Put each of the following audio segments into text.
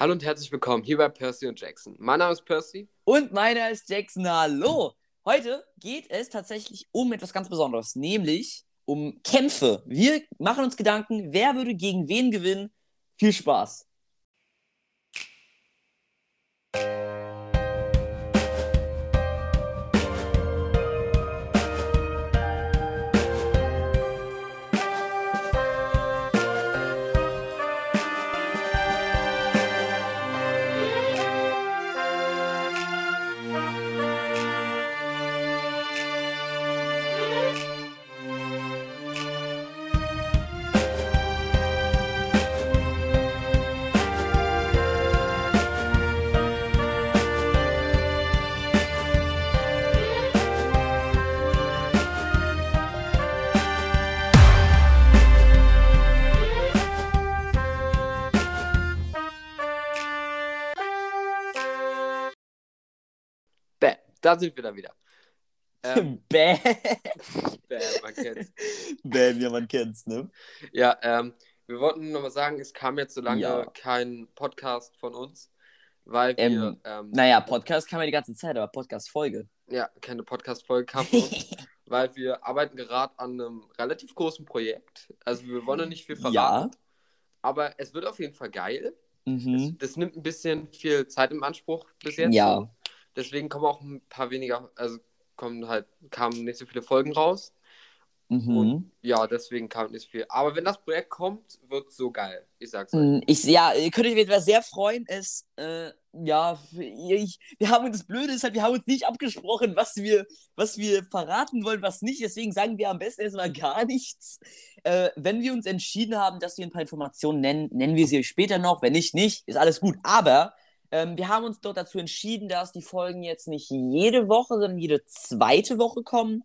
Hallo und herzlich willkommen hier bei Percy und Jackson. Mein Name ist Percy. Und meiner ist Jackson. Hallo! Heute geht es tatsächlich um etwas ganz Besonderes, nämlich um Kämpfe. Wir machen uns Gedanken, wer würde gegen wen gewinnen. Viel Spaß! Da sind wir dann wieder. Ähm, Bäh. bäh, man kennt's. Bäh, ja, man kennt's, ne? Ja, ähm, wir wollten nochmal sagen, es kam jetzt so lange Ja. kein Podcast von uns, weil wir, Ähm, ähm, Naja, Podcast kann man die ganze Zeit, aber Podcast-Folge. ja, keine Podcast-Folge kam von uns, weil wir arbeiten gerade an einem relativ großen Projekt. Also wir wollen noch nicht viel verraten, Ja. aber es wird auf jeden Fall geil. Mhm. Das, das nimmt ein bisschen viel Zeit im Anspruch bis jetzt. Ja. Deswegen kommen auch ein paar weniger, also kommen halt, kamen nicht so viele Folgen raus. Mhm. Ja, deswegen kam nicht so viel. Aber wenn das Projekt kommt, wird so geil. Ich sag's euch. Mm, Ich, ja, ihr könnt euch etwas sehr freuen. Es, äh, ja, ich, wir haben uns, das Blöde ist halt, wir haben uns nicht abgesprochen, was wir, was wir verraten wollen, was nicht. Deswegen sagen wir am besten erstmal gar nichts. Äh, wenn wir uns entschieden haben, dass wir ein paar Informationen nennen, nennen wir sie euch später noch. Wenn nicht, nicht, ist alles gut. Aber ähm, wir haben uns dort dazu entschieden, dass die Folgen jetzt nicht jede Woche, sondern jede zweite Woche kommen.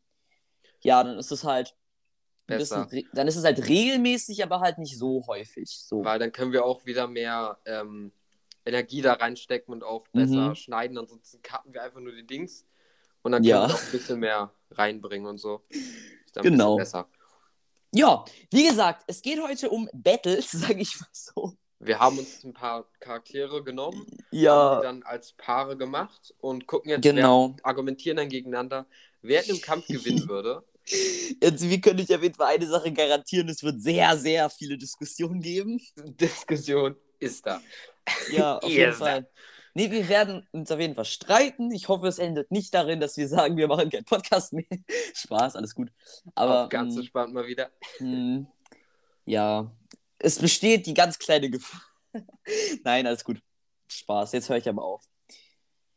Ja, dann ist es halt bisschen, dann ist es halt regelmäßig, aber halt nicht so häufig. So. Weil dann können wir auch wieder mehr ähm, Energie da reinstecken und auch besser Mhm. schneiden. Ansonsten cutten wir einfach nur die Dings. Und dann können Ja. wir auch ein bisschen mehr reinbringen und so. Ist dann Genau. Besser. Ja, wie gesagt, es geht heute um Battles, sage ich mal so. Wir haben uns ein paar Charaktere genommen, Ja, dann als Paare gemacht und gucken jetzt, genau. wer, argumentieren dann gegeneinander, wer in dem Kampf gewinnen würde. Jetzt, wir können euch auf jeden Fall eine Sache garantieren, es wird sehr, sehr viele Diskussionen geben. Diskussion ist da. Ja, auf jeden Fall. Nee, wir werden uns auf jeden Fall streiten. Ich hoffe, es endet nicht darin, dass wir sagen, wir machen keinen Podcast mehr. Spaß, alles gut. Aber auch ganz mh, spannend mal wieder. mh, ja, es besteht die ganz kleine Gefahr. Nein, alles gut. Spaß, jetzt höre ich aber auf.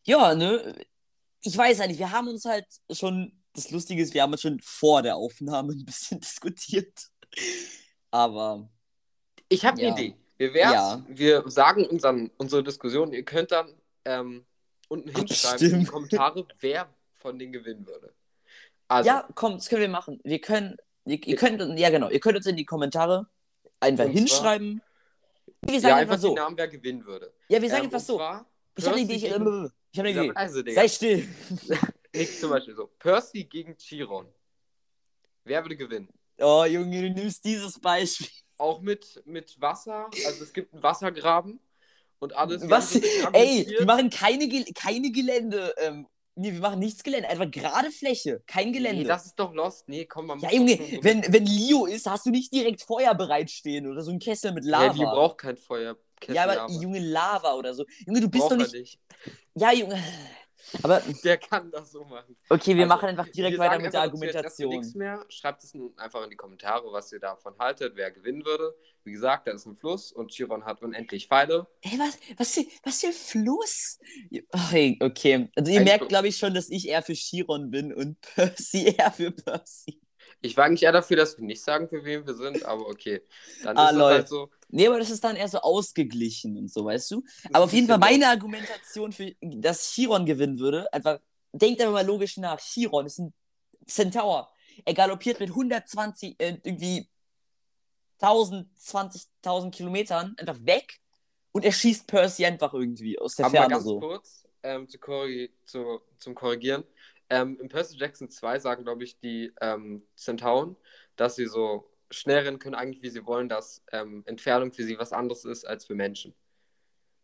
Ja, ne? Ich weiß nicht, wir haben uns halt schon, das Lustige ist, wir haben uns schon vor der Aufnahme ein bisschen diskutiert. Aber Ich habe Ja. eine Idee. Wir, Ja. wir sagen unseren, unsere Diskussion, ihr könnt dann ähm, unten hinschreiben in die. Kommentare, wer von denen gewinnen würde. Also, ja, komm, das können wir machen. Wir können, ihr, ihr könnt, ja genau, ihr könnt uns in die Kommentare einfach Und zwar- hinschreiben. Wir ja, sagen einfach einfach so. die Namen, wer gewinnen würde. Ja, wir sagen Ähm, einfach so. Zwar Ich habe eine Percy Idee. Ich, habe eine Sei Idee. Digga. Sei still. Nicht zum Beispiel so. Percy gegen Chiron. Wer würde gewinnen? Oh, Junge, du nimmst dieses Beispiel. Auch mit, mit Wasser. Also es gibt einen Wassergraben und alles. Was? Ey, wir machen keine, keine Gelände. Ähm, nee, wir machen nichts Gelände. Einfach gerade Fläche. Kein Gelände. Nee, das ist doch Lost. Nee, komm, man ja, Junge, so- wenn, wenn Leo ist, hast du nicht direkt Feuer bereitstehen oder so ein Kessel mit Lava. Ja, die braucht kein Feuer. ja, aber Lava. Junge, Lava oder so. Junge, du bist Braucht doch nicht. nicht. Ja, Junge. Aber Der kann das so machen. okay, wir Also, machen einfach direkt weiter mit der Argumentation. Nichts mehr. Schreibt es nun einfach in die Kommentare, was ihr davon haltet, wer gewinnen würde. Wie gesagt, da ist ein Fluss und Chiron hat unendlich Pfeile. Ey, was, was, für, was für ein Fluss? Ey, okay. Also ihr Ein merkt, glaube ich, schon, dass ich eher für Chiron bin und Percy eher für Percy. Ich war eigentlich eher dafür, dass wir nicht sagen, für wen wir sind, aber okay. Dann Ah, ist es lol. halt so. Nee, aber das ist dann eher so ausgeglichen und so, weißt du? Aber auf jeden Fall meine Argumentation für, dass Chiron gewinnen würde, einfach, denkt einfach mal logisch nach. Chiron ist ein Centaur. Er galoppiert mit 120, äh, irgendwie 1000, 20.000 Kilometern einfach weg und er schießt Percy einfach irgendwie aus der Aber Ferne ganz so. kurz ähm, zu korri zu, zum Korrigieren. Ähm, in Percy Jackson 2 sagen, glaube ich, die ähm, Centauren, dass sie so schnell rennen können, eigentlich wie sie wollen, dass ähm, Entfernung für sie was anderes ist als für Menschen.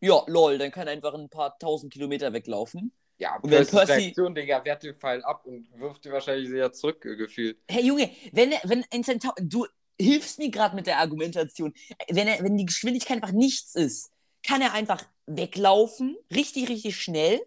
ja, lol, dann kann er einfach ein paar tausend Kilometer weglaufen. Ja, Und wenn Percys Percy- Reaktion, Digga, wehrt den Pfeil ab und wirft ihn wahrscheinlich sehr zurück, äh, gefühlt. Hey Junge, wenn, wenn ein Centaur, du hilfst mir gerade mit der Argumentation. Wenn, er, wenn die Geschwindigkeit einfach nichts ist, kann er einfach weglaufen, richtig, richtig schnell.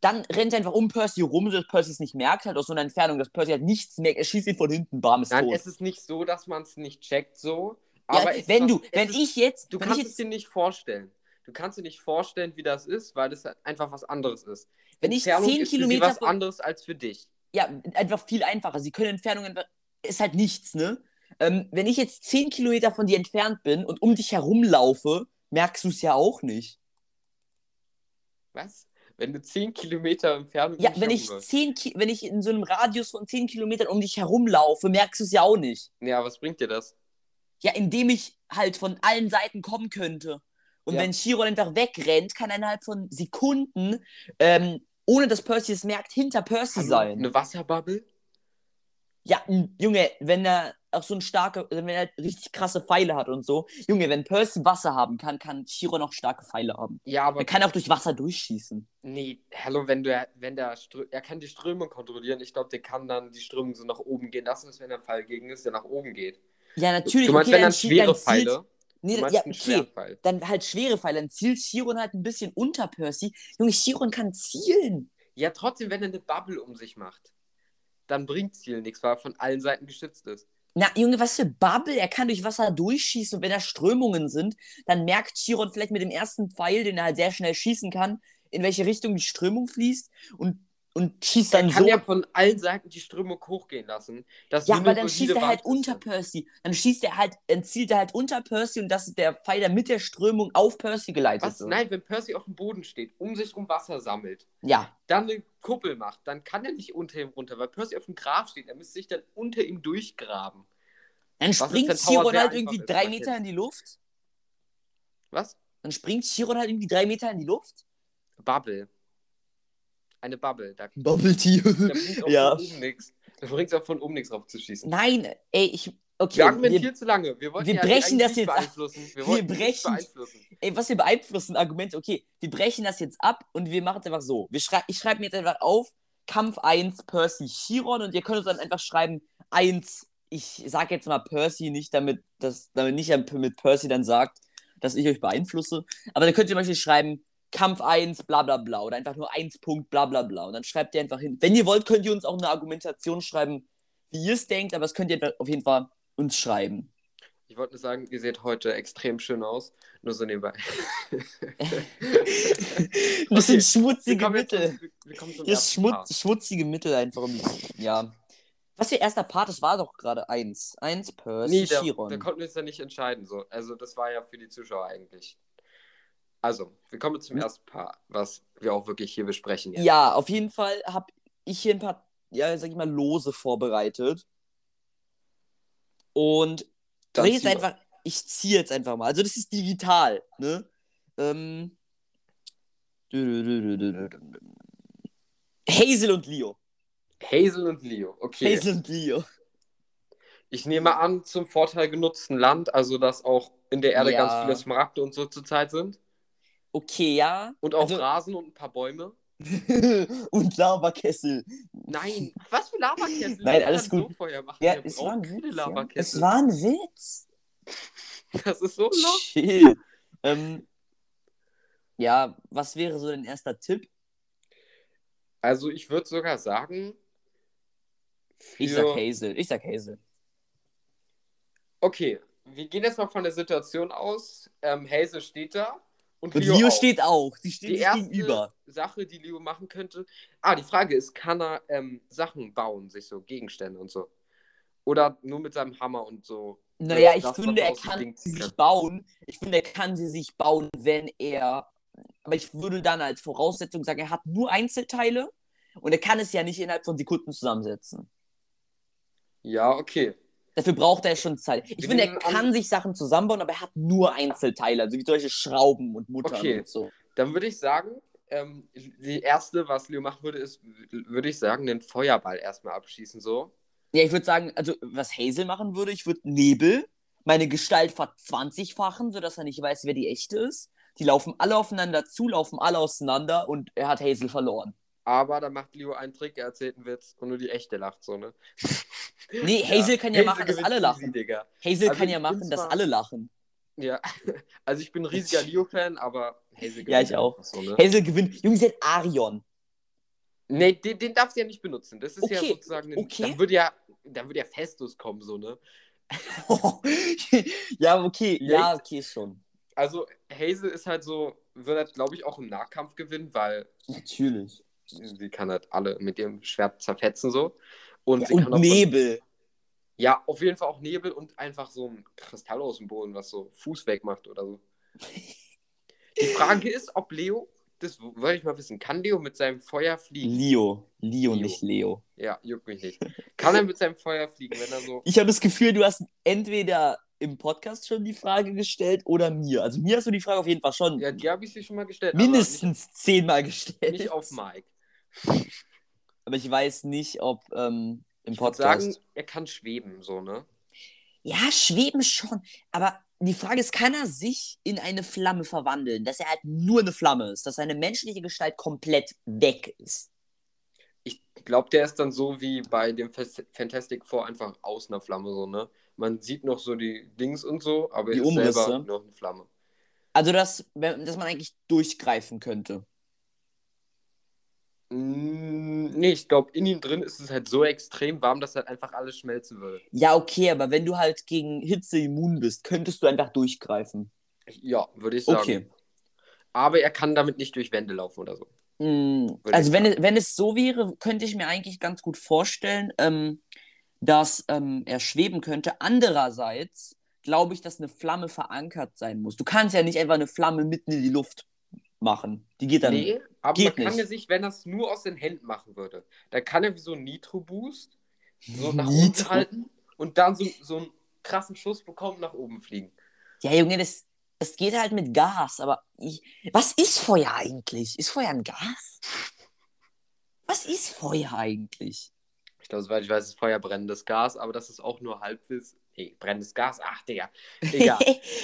Dann rennt er einfach um Percy rum, sodass Percy es nicht merkt, halt aus so einer Entfernung, dass Percy halt nichts merkt. Er schießt ihn von hinten, bam, ist Nein, tot. es ist nicht so, dass man es nicht checkt, so. ja, Aber es wenn du, was- es wenn ist, ich jetzt, Du kannst ich es jetzt, dir nicht vorstellen. Du kannst dir nicht vorstellen, wie das ist, weil das einfach was anderes ist. Wenn ich Entfernung 10 ist Kilometer was anderes als für dich. ja, einfach viel einfacher. Sie können Entfernungen, ist halt nichts, ne? Ähm, wenn ich jetzt 10 Kilometer von dir entfernt bin und um dich herumlaufe, merkst du es ja auch nicht. Was? Wenn du 10 Kilometer Entfernung Ja, nicht wenn ich, herumläufst. 10 Ki wenn ich in so einem Radius von 10 Kilometern um dich herumlaufe, merkst du es ja auch nicht. Ja, was bringt dir das? Ja, indem ich halt von allen Seiten kommen könnte. Und Ja. wenn Chiron einfach wegrennt, kann er innerhalb von Sekunden, ähm, ohne dass Percy es merkt, hinter Percy sein. Eine Wasserbubble? Ja, Junge, wenn er auch so ein starke, wenn er richtig krasse Pfeile hat und so. Junge, wenn Percy Wasser haben kann, kann Chiron auch starke Pfeile haben. Ja, aber Er kann auch durch Wasser durchschießen. nee, hallo, wenn du wenn der Strö er kann die Strömung kontrollieren. Ich glaube, der kann dann die Strömung so nach oben gehen lassen, dass wenn der Pfeil gegen ist, der nach oben geht. Ja, natürlich. du meinst, okay, wenn dann zielt- schwere zielt- Pfeile? Nee, Du meinst ja, okay. Dann halt schwere Pfeile. Dann zielt Chiron halt ein bisschen unter Percy. Junge, Chiron kann zielen. Ja, trotzdem, wenn er eine Bubble um sich macht, dann bringt Ziel nichts, weil er von allen Seiten geschützt ist. Na, Junge, was für Bubble. Er kann durch Wasser durchschießen und wenn da Strömungen sind, dann merkt Chiron vielleicht mit dem ersten Pfeil, den er halt sehr schnell schießen kann, in welche Richtung die Strömung fließt und, und schießt dann Er kann so. ja von allen Seiten die Strömung hochgehen lassen. dass Ja, aber dann schießt er halt unter Percy. Dann schießt er halt, dann zielt er halt unter Percy und das ist der Pfeil, der mit der Strömung auf Percy geleitet Was? wird. Nein, wenn Percy auf dem Boden steht, um sich rum Wasser sammelt, Ja. dann eine Kuppel macht, dann kann er nicht unter ihm runter, weil Percy auf dem Grab steht. Er müsste sich dann unter ihm durchgraben. Dann Was springt Chiron halt irgendwie drei Meter in die Luft. Was? Dann springt Chiron halt irgendwie drei Meter in die Luft. Bubble. Eine Bubble. Da, Bubble Tea. da bringt Ja. nichts. Da bringt es auch von oben nichts raufzuschießen. Nein, ey, ich. Okay, wir argumentieren wir, zu lange. Wir, wir ja brechen das jetzt ab. Wir, Wir brechen- ey, was wir beeinflussen, Argumente, okay, wir brechen das jetzt ab und wir machen es einfach so. Wir schrei ich schreibe mir jetzt einfach auf, Kampf 1, Percy Chiron und ihr könnt uns dann einfach schreiben, 1, ich sage jetzt mal Percy nicht, damit, das, damit nicht mit Percy dann sagt, dass ich euch beeinflusse. Aber dann könnt ihr zum Beispiel schreiben, Kampf 1, bla bla bla. Oder einfach nur 1 Punkt, bla bla bla. Und dann schreibt ihr einfach hin. Wenn ihr wollt, könnt ihr uns auch eine Argumentation schreiben, wie ihr es denkt, aber das könnt ihr auf jeden Fall uns schreiben. Ich wollte nur sagen, ihr seht heute extrem schön aus. Nur so nebenbei. Das Okay, sind schmutzige Wir jetzt Mittel. zum- wir ist ersten schmutz, schmutzige Mittel einfach. Um, ja. Was für erster Part? Das war doch gerade eins. Eins Percy Nee, da, da konnten wir uns ja nicht entscheiden. So. Also das war ja für die Zuschauer eigentlich. Also, wir kommen zum Hm? ersten Part, was wir auch wirklich hier besprechen. Jetzt. Ja, auf jeden Fall habe ich hier ein paar, ja, sag ich mal, Lose vorbereitet. Und ich jetzt einfach, ich ziehe jetzt einfach mal. Also das ist digital, ne? Ähm. Hazel und Leo. Hazel und Leo. Okay. Hazel und Leo. Ich nehme an, zum Vorteil genutzten Land, also dass auch in der Erde Ja. ganz viele Smaragde und so zurzeit sind. Okay, ja. Und auch Also- Rasen und ein paar Bäume. und Lavakessel. Nein, was für Lavakessel? Nein, alles gut. so Feuer machen? Ja, es war Witz. Ja. Es war ein Witz. Das ist so. Chill. ähm, ja, was wäre so dein erster Tipp? Also ich würde sogar sagen, für... Ich sag Hazel. Ich sag Hazel. Okay, wir gehen jetzt mal von der Situation aus. Ähm, Hazel steht da und, Und Leo, Leo steht auch. Die stehen Die erste gegenüber. Sache, die Leo machen könnte. Ah, die Frage ist, kann er ähm, Sachen bauen, sich so Gegenstände und so? Oder nur mit seinem Hammer und so? Naja, ich finde, er kann sie sich bauen. Ich finde, er kann sie sich bauen, wenn er. Aber ich würde dann als Voraussetzung sagen, er hat nur Einzelteile und er kann es ja nicht innerhalb von Sekunden zusammensetzen. Ja, okay. Dafür braucht er schon Zeit. Ich Wir finde, er kann sich Sachen zusammenbauen, aber er hat nur Einzelteile, also wie solche Schrauben und Muttern Okay. und so. Dann würde ich sagen, ähm, die erste, was Leo machen würde, ist, würde ich sagen, den Feuerball erstmal abschießen, so. Ja, ich würde sagen, also was Hazel machen würde, ich würde Nebel, meine Gestalt verzwanzigfachen, sodass er nicht weiß, wer die echte ist. Die laufen alle aufeinander zu, laufen alle auseinander und er hat Hazel verloren. Aber da macht Leo einen Trick, er erzählt einen Witz und nur die echte lacht so, ne? Nee, Hazel kann ja machen, dass alle easy, lachen. Digga. Hazel Also kann ja machen, dass alle lachen. Ja, also ich bin ein riesiger Leo-Fan, aber Hazel gewinnt Ja, ich auch. So, ne? Hazel gewinnt. Junge, sie hat Arion. Nee, den, den darfst du ja nicht benutzen. Das ist ja Okay, sozusagen. ein- okay. Da würde ja, da würde ja Festus kommen, so, ne? ja, okay. Ja, Ja, okay, schon. Also, Hazel ist halt so, wird halt, glaube ich, auch im Nahkampf gewinnen, weil Natürlich. sie kann halt alle mit ihrem Schwert zerfetzen, so. Und, Ja, und auch von- Nebel. Ja, auf jeden Fall auch Nebel und einfach so ein Kristall aus dem Boden, was so Fuß wegmacht oder so. Die Frage ist, ob Leo, das wollte ich mal wissen, kann Leo mit seinem Feuer fliegen? Leo. Leo, Leo. nicht Leo. Ja, juckt mich nicht. Kann er mit seinem Feuer fliegen, wenn er so. Ich habe das Gefühl, du hast entweder im Podcast schon die Frage gestellt oder mir. Also mir hast du die Frage auf jeden Fall schon Ja, die habe ich sich schon mal gestellt. mindestens zehnmal Aber gestellt. nicht, nicht auf Mike. Aber ich weiß nicht, ob ähm, im Ich Podcast. sagen, er kann schweben, so, ne? Ja, schweben schon. Aber die Frage ist, kann er sich in eine Flamme verwandeln? Dass er halt nur eine Flamme ist, dass seine menschliche Gestalt komplett weg ist. Ich glaube, der ist dann so wie bei dem Fantastic Four einfach aus einer Flamme, so, ne? Man sieht noch so die Dings und so, aber Die er ist selber Umrisse. noch eine Flamme. Also, dass, dass man eigentlich durchgreifen könnte. Mm, nee, ich glaube, in ihm drin ist es halt so extrem warm, dass halt einfach alles schmelzen würde. Ja, okay, aber wenn du halt gegen Hitze immun bist, könntest du einfach durchgreifen. Ja, würde ich sagen. Okay. Aber er kann damit nicht durch Wände laufen oder so. Mm, Also wenn es, wenn es so wäre, könnte ich mir eigentlich ganz gut vorstellen, ähm, dass ähm, er schweben könnte. Andererseits glaube ich, dass eine Flamme verankert sein muss. Du kannst ja nicht einfach eine Flamme mitten in die Luft machen. Die geht dann. Nee, aber geht man kann nicht. ja sich, wenn er es nur aus den Händen machen würde, dann kann er wie so ein Nitro-Boost so nach Nitro- unten halten und dann so, so einen krassen Schuss bekommen, nach oben fliegen. Ja, Junge, das, das geht halt mit Gas. Aber ich, was ist Feuer eigentlich? Ist Feuer ein Gas? Was ist Feuer eigentlich? Ich glaube, soweit ich weiß, ist Feuer brennendes Gas, aber das ist auch nur Halbwiss. Nee, brennendes Gas? Ach, Digga. Digga.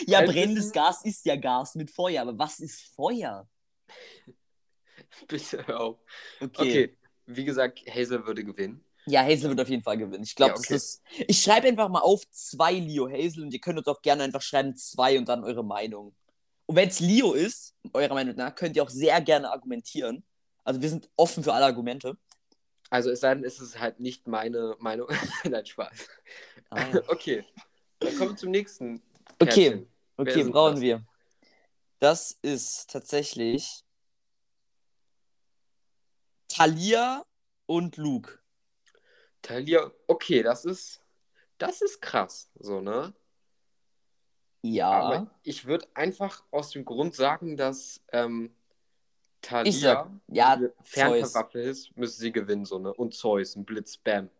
ja, Halbwissen- brennendes Gas ist ja Gas mit Feuer. Aber was ist Feuer? Bitte hör auf. Okay. Okay, wie gesagt, Hazel würde gewinnen. Ja, Hazel wird auf jeden Fall gewinnen. Ich glaube, Ja, okay. ist. Ich schreibe einfach mal auf zwei Leo Hazel und ihr könnt uns auch gerne einfach schreiben zwei und dann eure Meinung. Und wenn es Leo ist, eurer Meinung nach, könnt ihr auch sehr gerne argumentieren. Also wir sind offen für alle Argumente. Also es sei denn, es ist halt nicht meine Meinung. Nein, Spaß. Ah. Okay, dann kommen wir zum nächsten. Okay. Wer okay, brauchen das? wir. Das ist tatsächlich Talia und Luke. Talia, okay, das ist, das ist krass, so, ne? Ja. Aber ich würde einfach aus dem Grund sagen, dass ähm, Talia ja, Fernkampfwaffe ist, müsste sie gewinnen, so, ne? Und Zeus, ein Blitz, bam.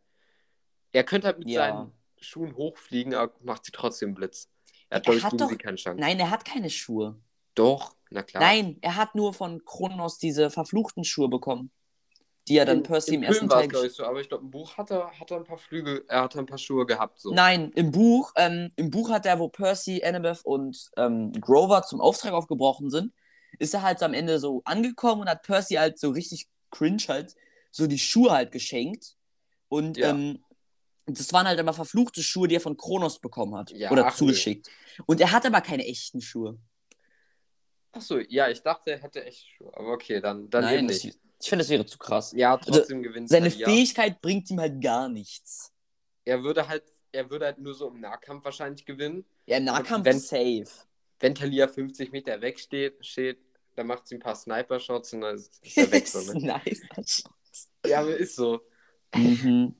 Er könnte halt mit Ja. seinen Schuhen hochfliegen, aber macht sie trotzdem Blitz. Er hat, Er ich, hat doch- sie keine Chance. Nein, er hat keine Schuhe. Doch, na klar. Nein, er hat nur von Kronos diese verfluchten Schuhe bekommen. Die er dann Im- Percy im, im ersten Teil ich, so, aber ich glaube, im Buch hat er, hat er ein paar Flügel, er hat ein paar Schuhe gehabt, so. Nein, im Buch, ähm, im Buch hat er, wo Percy, Annabeth und ähm, Grover zum Auftrag aufgebrochen sind, ist er halt so am Ende so angekommen und hat Percy halt so richtig cringe halt so die Schuhe halt geschenkt. Und Ja. ähm, das waren halt aber verfluchte Schuhe, die er von Kronos bekommen hat. Ja, oder ach nee. zugeschickt. Und er hat aber keine echten Schuhe. Achso, ja, ich dachte, er hätte echt Schuhe. Aber okay, dann, dann Nein, nicht. ich finde, das wäre zu krass. Ja, trotzdem gewinnt Seine Talia. Fähigkeit bringt ihm halt gar nichts. Er würde halt, er würde halt nur so im Nahkampf wahrscheinlich gewinnen. Ja, im Nahkampf wenn- safe. Wenn Talia 50 Meter weg steht, steht dann macht sie ein paar Sniper-Shots und dann ist er weg. So, ne? Sniper. Ja, aber ist so. mhm.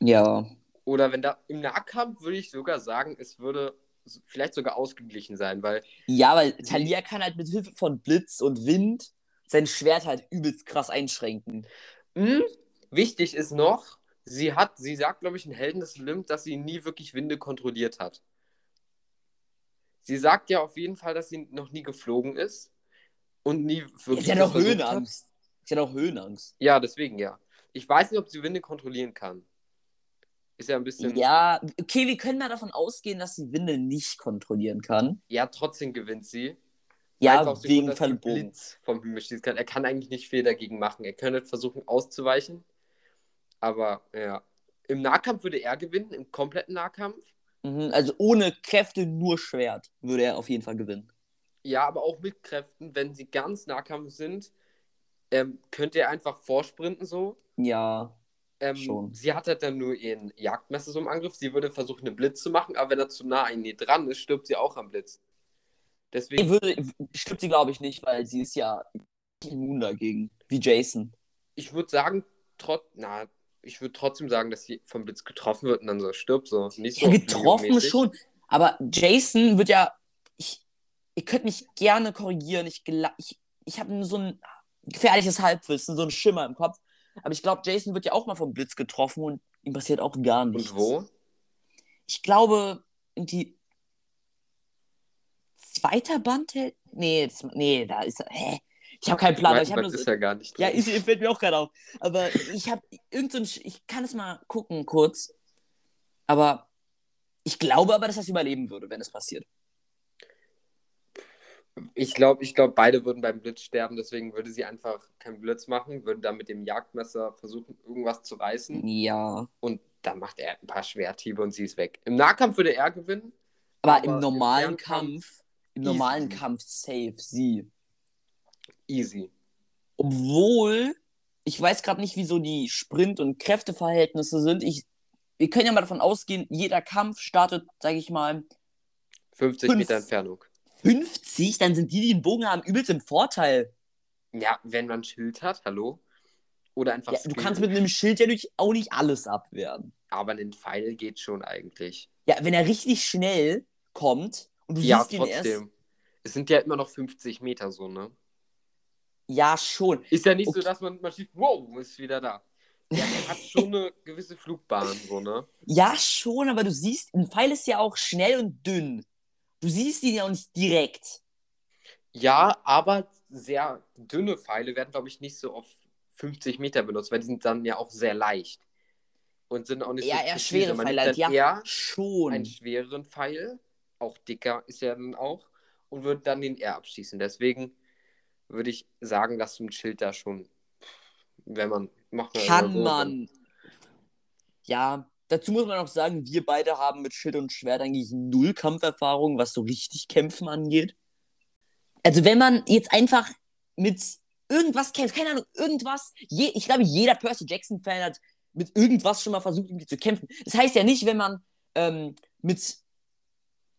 Ja. Oder wenn da im Nahkampf würde ich sogar sagen, es würde vielleicht sogar ausgeglichen sein, weil Ja, weil Talia kann halt mit Hilfe von Blitz und Wind sein Schwert halt übelst krass einschränken. mh, wichtig ist noch, sie hat, sie sagt, glaube ich, in Helden des Limp, dass sie nie wirklich Winde kontrolliert hat. Sie sagt ja auf jeden Fall, dass sie noch nie geflogen ist und nie wirklich. Das auch versucht Höhenangst. Hat auch Höhenangst. Ja, deswegen ja. Ich weiß nicht, ob sie Winde kontrollieren kann. Ist ja ein bisschen. Ja, okay, wir können mal davon ausgehen, dass sie Winde nicht kontrollieren kann. Ja, trotzdem gewinnt sie. Ja, Einfach wegen Verbogen. Blitz vom Himmel schießen kann. Er kann eigentlich nicht viel dagegen machen. Er könnte versuchen auszuweichen. Aber ja. Im Nahkampf würde er gewinnen, im kompletten Nahkampf. Mhm, also ohne Kräfte, nur Schwert würde er auf jeden Fall gewinnen. Ja, aber auch mit Kräften, wenn sie ganz Nahkampf sind, ähm, könnte er einfach vorsprinten so. Ja, Ähm, Schon. Sie hat halt dann nur ihren Jagdmesser so im Angriff. Sie würde versuchen, einen Blitz zu machen, aber wenn er zu nah an ihr dran ist, stirbt sie auch am Blitz. Deswegen, würde, stimmt sie, glaube ich, nicht, weil sie ist ja immun dagegen. Wie Jason. ich würde sagen, trotz, na, ich würde trotzdem sagen, dass sie vom Blitz getroffen wird und dann so stirbt. So. Nicht so Ja, getroffen schon. Aber Jason wird ja. Ich, ihr könnt mich gerne korrigieren. Ich, ich, ich habe nur so ein gefährliches Halbwissen, so ein Schimmer im Kopf. Aber ich glaube, Jason wird ja auch mal vom Blitz getroffen und ihm passiert auch gar nichts. Und wo? Ich glaube, in die. Zweiter Band hält. Nee, das, nee, da ist. Hä? Ich habe keinen Plan. Ich Mein nur ist so, ja gar nicht ja, ist, fällt mir auch gerade auf. Aber ich habe irgend so Ich kann es mal gucken kurz. Aber ich glaube aber, dass das überleben würde, wenn es passiert. Ich glaube, ich glaub, beide würden beim Blitz sterben, deswegen würde sie einfach keinen Blitz machen, würde dann mit dem Jagdmesser versuchen, irgendwas zu reißen. Ja. Und dann macht er ein paar Schwerthiebe und sie ist weg. Im Nahkampf würde er gewinnen. Aber, Aber im im normalen Fernkampf Kampf, im easy. normalen Kampf safe sie. Easy. Obwohl, ich weiß gerade nicht, wie so die Sprint- und Kräfteverhältnisse sind. Ich, wir können ja mal davon ausgehen, jeder Kampf startet, sage ich mal, 50 Fünf. Meter Entfernung. 50, dann sind die, die einen Bogen haben, übelst im Vorteil. Ja, wenn man ein Schild hat, hallo? Oder einfach Ja, du kannst mit einem Schild ja durch auch nicht alles abwehren. Aber ein Pfeil geht schon eigentlich. Ja, wenn er richtig schnell kommt und du ja, siehst ihn erst. trotzdem. Es sind ja immer noch 50 Meter so, ne? Ja, schon. Ist ja nicht Okay. so, dass man, man schießt, wow, ist wieder da. Ja, er hat schon eine gewisse Flugbahn, so, ne? Ja, schon, aber du siehst, ein Pfeil ist ja auch schnell und dünn. Du siehst ihn ja auch nicht direkt. Ja, aber sehr dünne Pfeile werden, glaube ich, nicht so auf 50 Meter benutzt, weil die sind dann ja auch sehr leicht. Und sind auch nicht Ja, so eher schwere Man Pfeile, dann ja. eher Schon. einen schwereren Pfeil, auch dicker ist er dann auch, und würde dann den eher abschießen. Deswegen würde ich sagen, dass so ein Schild da schon, wenn man, macht man Kann man. Ja, dazu muss man auch sagen, wir beide haben mit Schild und Schwert eigentlich null Kampferfahrung, was so richtig Kämpfen angeht. Also wenn man jetzt einfach mit irgendwas kämpft, keine Ahnung, irgendwas, je, ich glaube, jeder Percy Jackson-Fan hat mit irgendwas schon mal versucht, irgendwie zu kämpfen. Das heißt ja nicht, wenn man ähm, mit,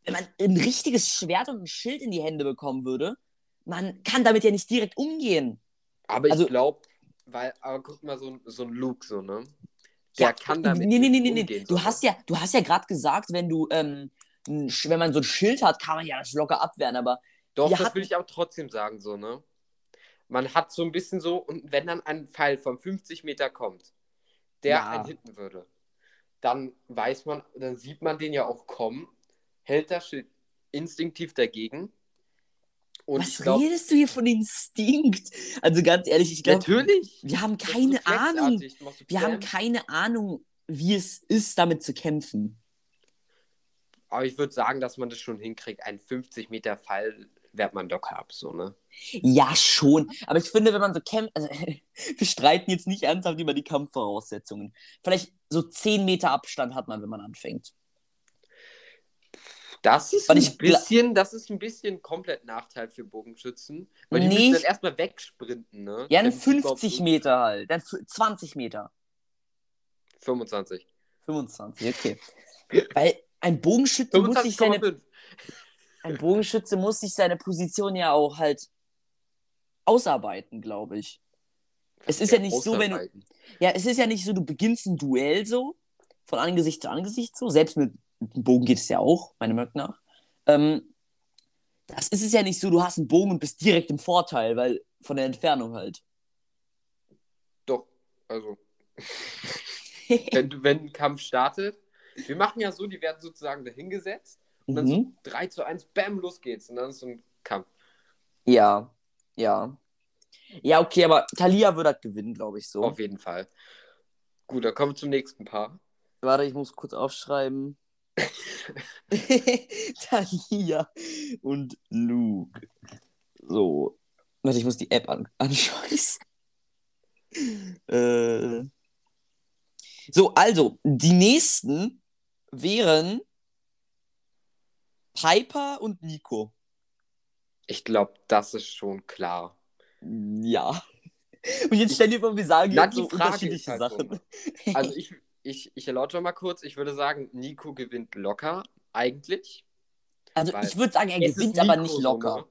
wenn man ein richtiges Schwert und ein Schild in die Hände bekommen würde, man kann damit ja nicht direkt umgehen. Aber ich Also- glaube, weil, aber guck mal, so, ein- so ein Luke, so, ne? Der Ja, kann damit Nee, nee, nee, nee, nee. Du hast ja, du hast ja gerade gesagt, wenn du, ähm, wenn man so ein Schild hat, kann man ja das locker abwehren, aber Doch, das hatten- will ich aber trotzdem sagen, so, ne? Man hat so ein bisschen so, und wenn dann ein Pfeil von 50 Meter kommt, der Ja. einen hitten würde, dann weiß man, dann sieht man den ja auch kommen, hält das Schild instinktiv dagegen. Und was ich glaube, redest du hier von Instinkt? Also ganz ehrlich, ich glaube, natürlich. wir haben keine Ahnung, wir haben keine Ahnung, wie es ist, damit zu kämpfen. Aber ich würde sagen, dass man das schon hinkriegt. Ein 50 Meter Pfeil wehrt man locker ab, so, ne? Ja, schon. Aber ich finde, wenn man so kämpft, also wir streiten jetzt nicht ernsthaft über die Kampfvoraussetzungen. Vielleicht so 10 Meter Abstand hat man, wenn man anfängt. Das ist Weil ein bisschen, das ist ein bisschen komplett Nachteil für Bogenschützen. Weil die Nee, müssen dann erstmal wegsprinten, ne? Ja, dann Damit sie überhaupt 50 so- Meter halt. Dann f- 20 Meter. 25. 25, okay. Weil ein Bogenschütze muss sich seine 25,5. ein Bogenschütze muss sich seine Position ja auch halt ausarbeiten, glaube ich. Es ist ja nicht so, wenn du-. Ja, es ist ja nicht so, du beginnst ein Duell so, von Angesicht zu Angesicht so, selbst mit, Bogen geht es ja auch, meiner Meinung nach. Ähm, das ist es ja nicht so, du hast einen Bogen und bist direkt im Vorteil, weil von der Entfernung halt. Doch, also. wenn, du, wenn ein Kampf startet, wir machen ja so, die werden sozusagen dahingesetzt und dann so mhm. 3 zu 1, bam, los geht's. Und dann ist so ein Kampf. Ja, ja. Ja, okay, aber Talia würde halt gewinnen, glaube ich so. Auf jeden Fall. Gut, dann kommen wir zum nächsten Paar. Warte, ich muss kurz aufschreiben. Talia und Luke. So. Warte, ich muss die App an anschmeißen. äh. So, also, die nächsten wären Piper und Nico. Ich glaube, das ist schon klar. Ja. Und jetzt stell dir vor, wir sagen Na, jetzt die so unterschiedliche halt Sachen. so, Also ich, ich, ich erläutere mal kurz. Ich würde sagen, Nico gewinnt locker, eigentlich. Also ich würde sagen, er Es gewinnt aber nicht locker.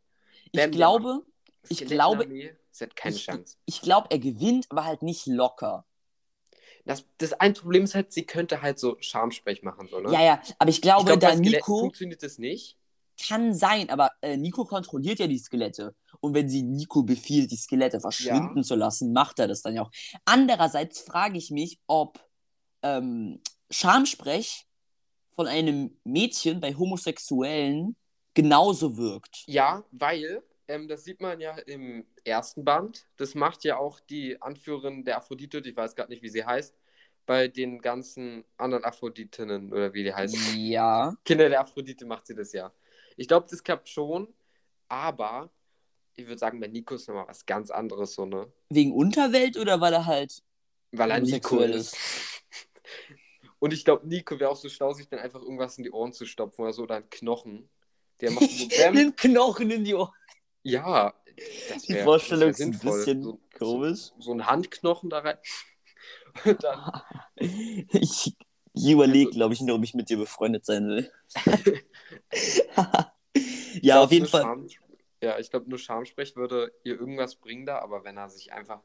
Ich glaube, ich glaube- Sie hat keine ich, Chance. ich glaube, er gewinnt, aber halt nicht locker. Das, das ein Problem ist halt, sie könnte halt so Schamsprech machen. So, ne? Ja, ja, aber ich ich glaube, glaube, da bei Skeletten Nico funktioniert das nicht. kann sein, aber äh, Nico kontrolliert ja die Skelette. Und wenn sie Nico befiehlt, die Skelette verschwinden zu lassen, macht er das dann ja auch. Andererseits frage ich mich, ob ähm, Schamsprech von einem Mädchen bei Homosexuellen genauso wirkt. Ja, weil, ähm, das sieht man ja im ersten Band. Das macht ja auch die Anführerin der Aphrodite, ich weiß gerade nicht, wie sie heißt, bei den ganzen anderen Aphroditinnen oder wie die heißen. Ja. Kinder der Aphrodite macht sie das ja. Ich glaube, das klappt schon, aber ich würde sagen, bei Nico ist nochmal was ganz anderes, so, ne? Wegen Unterwelt oder weil er halt. Weil er Nico ist. Und ich glaube, Nico wäre auch so schlau, sich dann einfach irgendwas in die Ohren zu stopfen oder so, oder einen Knochen. Der macht so Bäm. den Knochen in die Ohren? Ja, das Die wär- Vorstellung das ist ein bisschen so, komisch. So, so ein Handknochen da rein. Und dann, Ich, ich überlege, glaube ich, nur, ob ich mit dir befreundet sein will. ja, glaub, auf jeden Fall. Scham, ja, ich glaube, nur Schamsprech würde ihr irgendwas bringen da, aber wenn er sich einfach